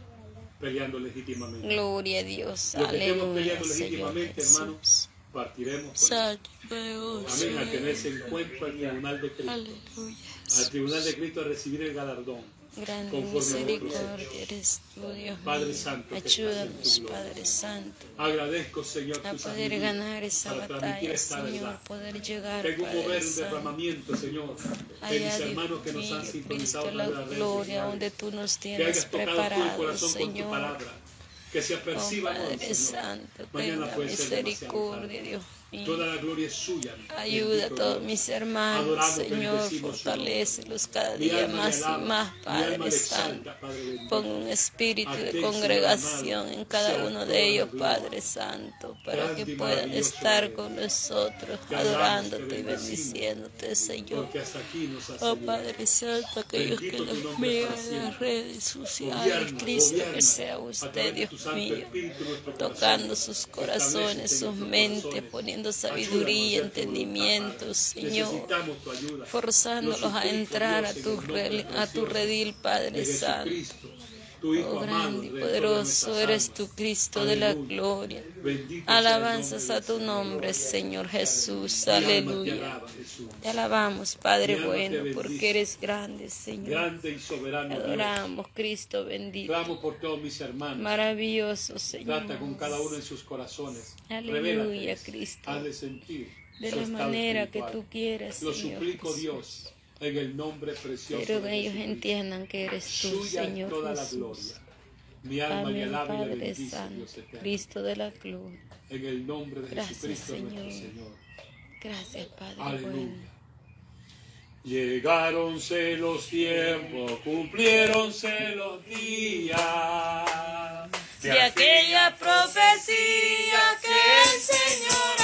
[SPEAKER 2] peleando legítimamente.
[SPEAKER 4] Gloria a Dios.
[SPEAKER 2] Los que estemos peleando legítimamente, hermano,
[SPEAKER 4] Jesús.
[SPEAKER 2] partiremos. con Amén. A tener ese encuentro al tribunal de Cristo.
[SPEAKER 4] Aleluya.
[SPEAKER 2] Al tribunal de Cristo a recibir el galardón.
[SPEAKER 4] Grande misericordia eres tú, Dios
[SPEAKER 2] Padre
[SPEAKER 4] mío.
[SPEAKER 2] Santo,
[SPEAKER 4] Ayúdanos. Padre Santo,
[SPEAKER 2] Agradezco, Señor,
[SPEAKER 4] a poder ganar esa batalla, Señor, poder llegar,
[SPEAKER 2] Tengo
[SPEAKER 4] Padre
[SPEAKER 2] un
[SPEAKER 4] Santo.
[SPEAKER 2] derramamiento, Señor, de mis hermanos que nos han sintonizado
[SPEAKER 4] la gloria donde tú nos tienes preparado, Señor.
[SPEAKER 2] Que se
[SPEAKER 4] Oh,
[SPEAKER 2] aperciban hoy,
[SPEAKER 4] Padre. Santo, tenga misericordia. Dios Ayuda a todos mis hermanos, Señor, fortalecelos cada día más y más, Padre Santo. Pon un espíritu de congregación en cada uno de ellos. Padre Santo, para que puedan estar con nosotros, adorándote
[SPEAKER 2] te
[SPEAKER 4] y bendiciéndote, Señor. Oh. Padre Santo, aquellos que nos
[SPEAKER 2] para
[SPEAKER 4] en las redes sociales, Cristo, que sea usted, Dios mío, tocando sus corazones, sus mentes, poniendo
[SPEAKER 2] Ayúdanos
[SPEAKER 4] sabiduría, entendimiento, Señor forzándolos
[SPEAKER 2] Lo
[SPEAKER 4] a entrar a tu, a redil, Padre Santo.
[SPEAKER 2] Tu Hijo
[SPEAKER 4] Oh, grande y
[SPEAKER 2] de
[SPEAKER 4] poderoso eres tu Cristo de la
[SPEAKER 2] Aleluya.
[SPEAKER 4] gloria.
[SPEAKER 2] Bendito
[SPEAKER 4] Alabanzas a tu nombre, Señor Jesús.
[SPEAKER 2] Alma te
[SPEAKER 4] Aleluya.
[SPEAKER 2] alaba, Jesús.
[SPEAKER 4] Te alabamos, Padre bueno, porque eres grande, Señor.
[SPEAKER 2] Grande y soberano
[SPEAKER 4] Te
[SPEAKER 2] Dios.
[SPEAKER 4] adoramos, Cristo bendito.
[SPEAKER 2] Clamo por todos mis hermanos.
[SPEAKER 4] Maravilloso, Señor.
[SPEAKER 2] Trata con cada uno en sus corazones.
[SPEAKER 4] Aleluya. Cristo.
[SPEAKER 2] Hazle sentir
[SPEAKER 4] De la manera que tú quieras,
[SPEAKER 2] Lo
[SPEAKER 4] Señor.
[SPEAKER 2] suplico,
[SPEAKER 4] Jesús.
[SPEAKER 2] Dios, en el nombre precioso
[SPEAKER 4] Pero
[SPEAKER 2] de
[SPEAKER 4] que ellos
[SPEAKER 2] Jesucristo.
[SPEAKER 4] entiendan que eres tú,
[SPEAKER 2] Suya
[SPEAKER 4] Señor
[SPEAKER 2] toda la
[SPEAKER 4] Jesús.
[SPEAKER 2] gloria. Mi alma y
[SPEAKER 4] Amén,
[SPEAKER 2] el alma y la
[SPEAKER 4] Padre
[SPEAKER 2] bendice,
[SPEAKER 4] Santo,
[SPEAKER 2] Dios eterno.
[SPEAKER 4] Cristo de la gloria.
[SPEAKER 2] En el nombre de
[SPEAKER 4] Gracias,
[SPEAKER 2] Jesucristo nuestro
[SPEAKER 4] Señor.
[SPEAKER 2] Señor.
[SPEAKER 4] Gracias, Padre
[SPEAKER 2] Aleluya.
[SPEAKER 4] bueno.
[SPEAKER 2] Llegáronse los tiempos, cumpliéronse los días.
[SPEAKER 4] De aquella profecía que el Señor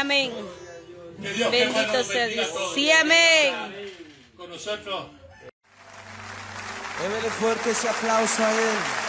[SPEAKER 5] amén. Bendito sea Dios. Sí, amén.
[SPEAKER 2] Con nosotros.
[SPEAKER 6] Démele fuerte ese aplauso a él.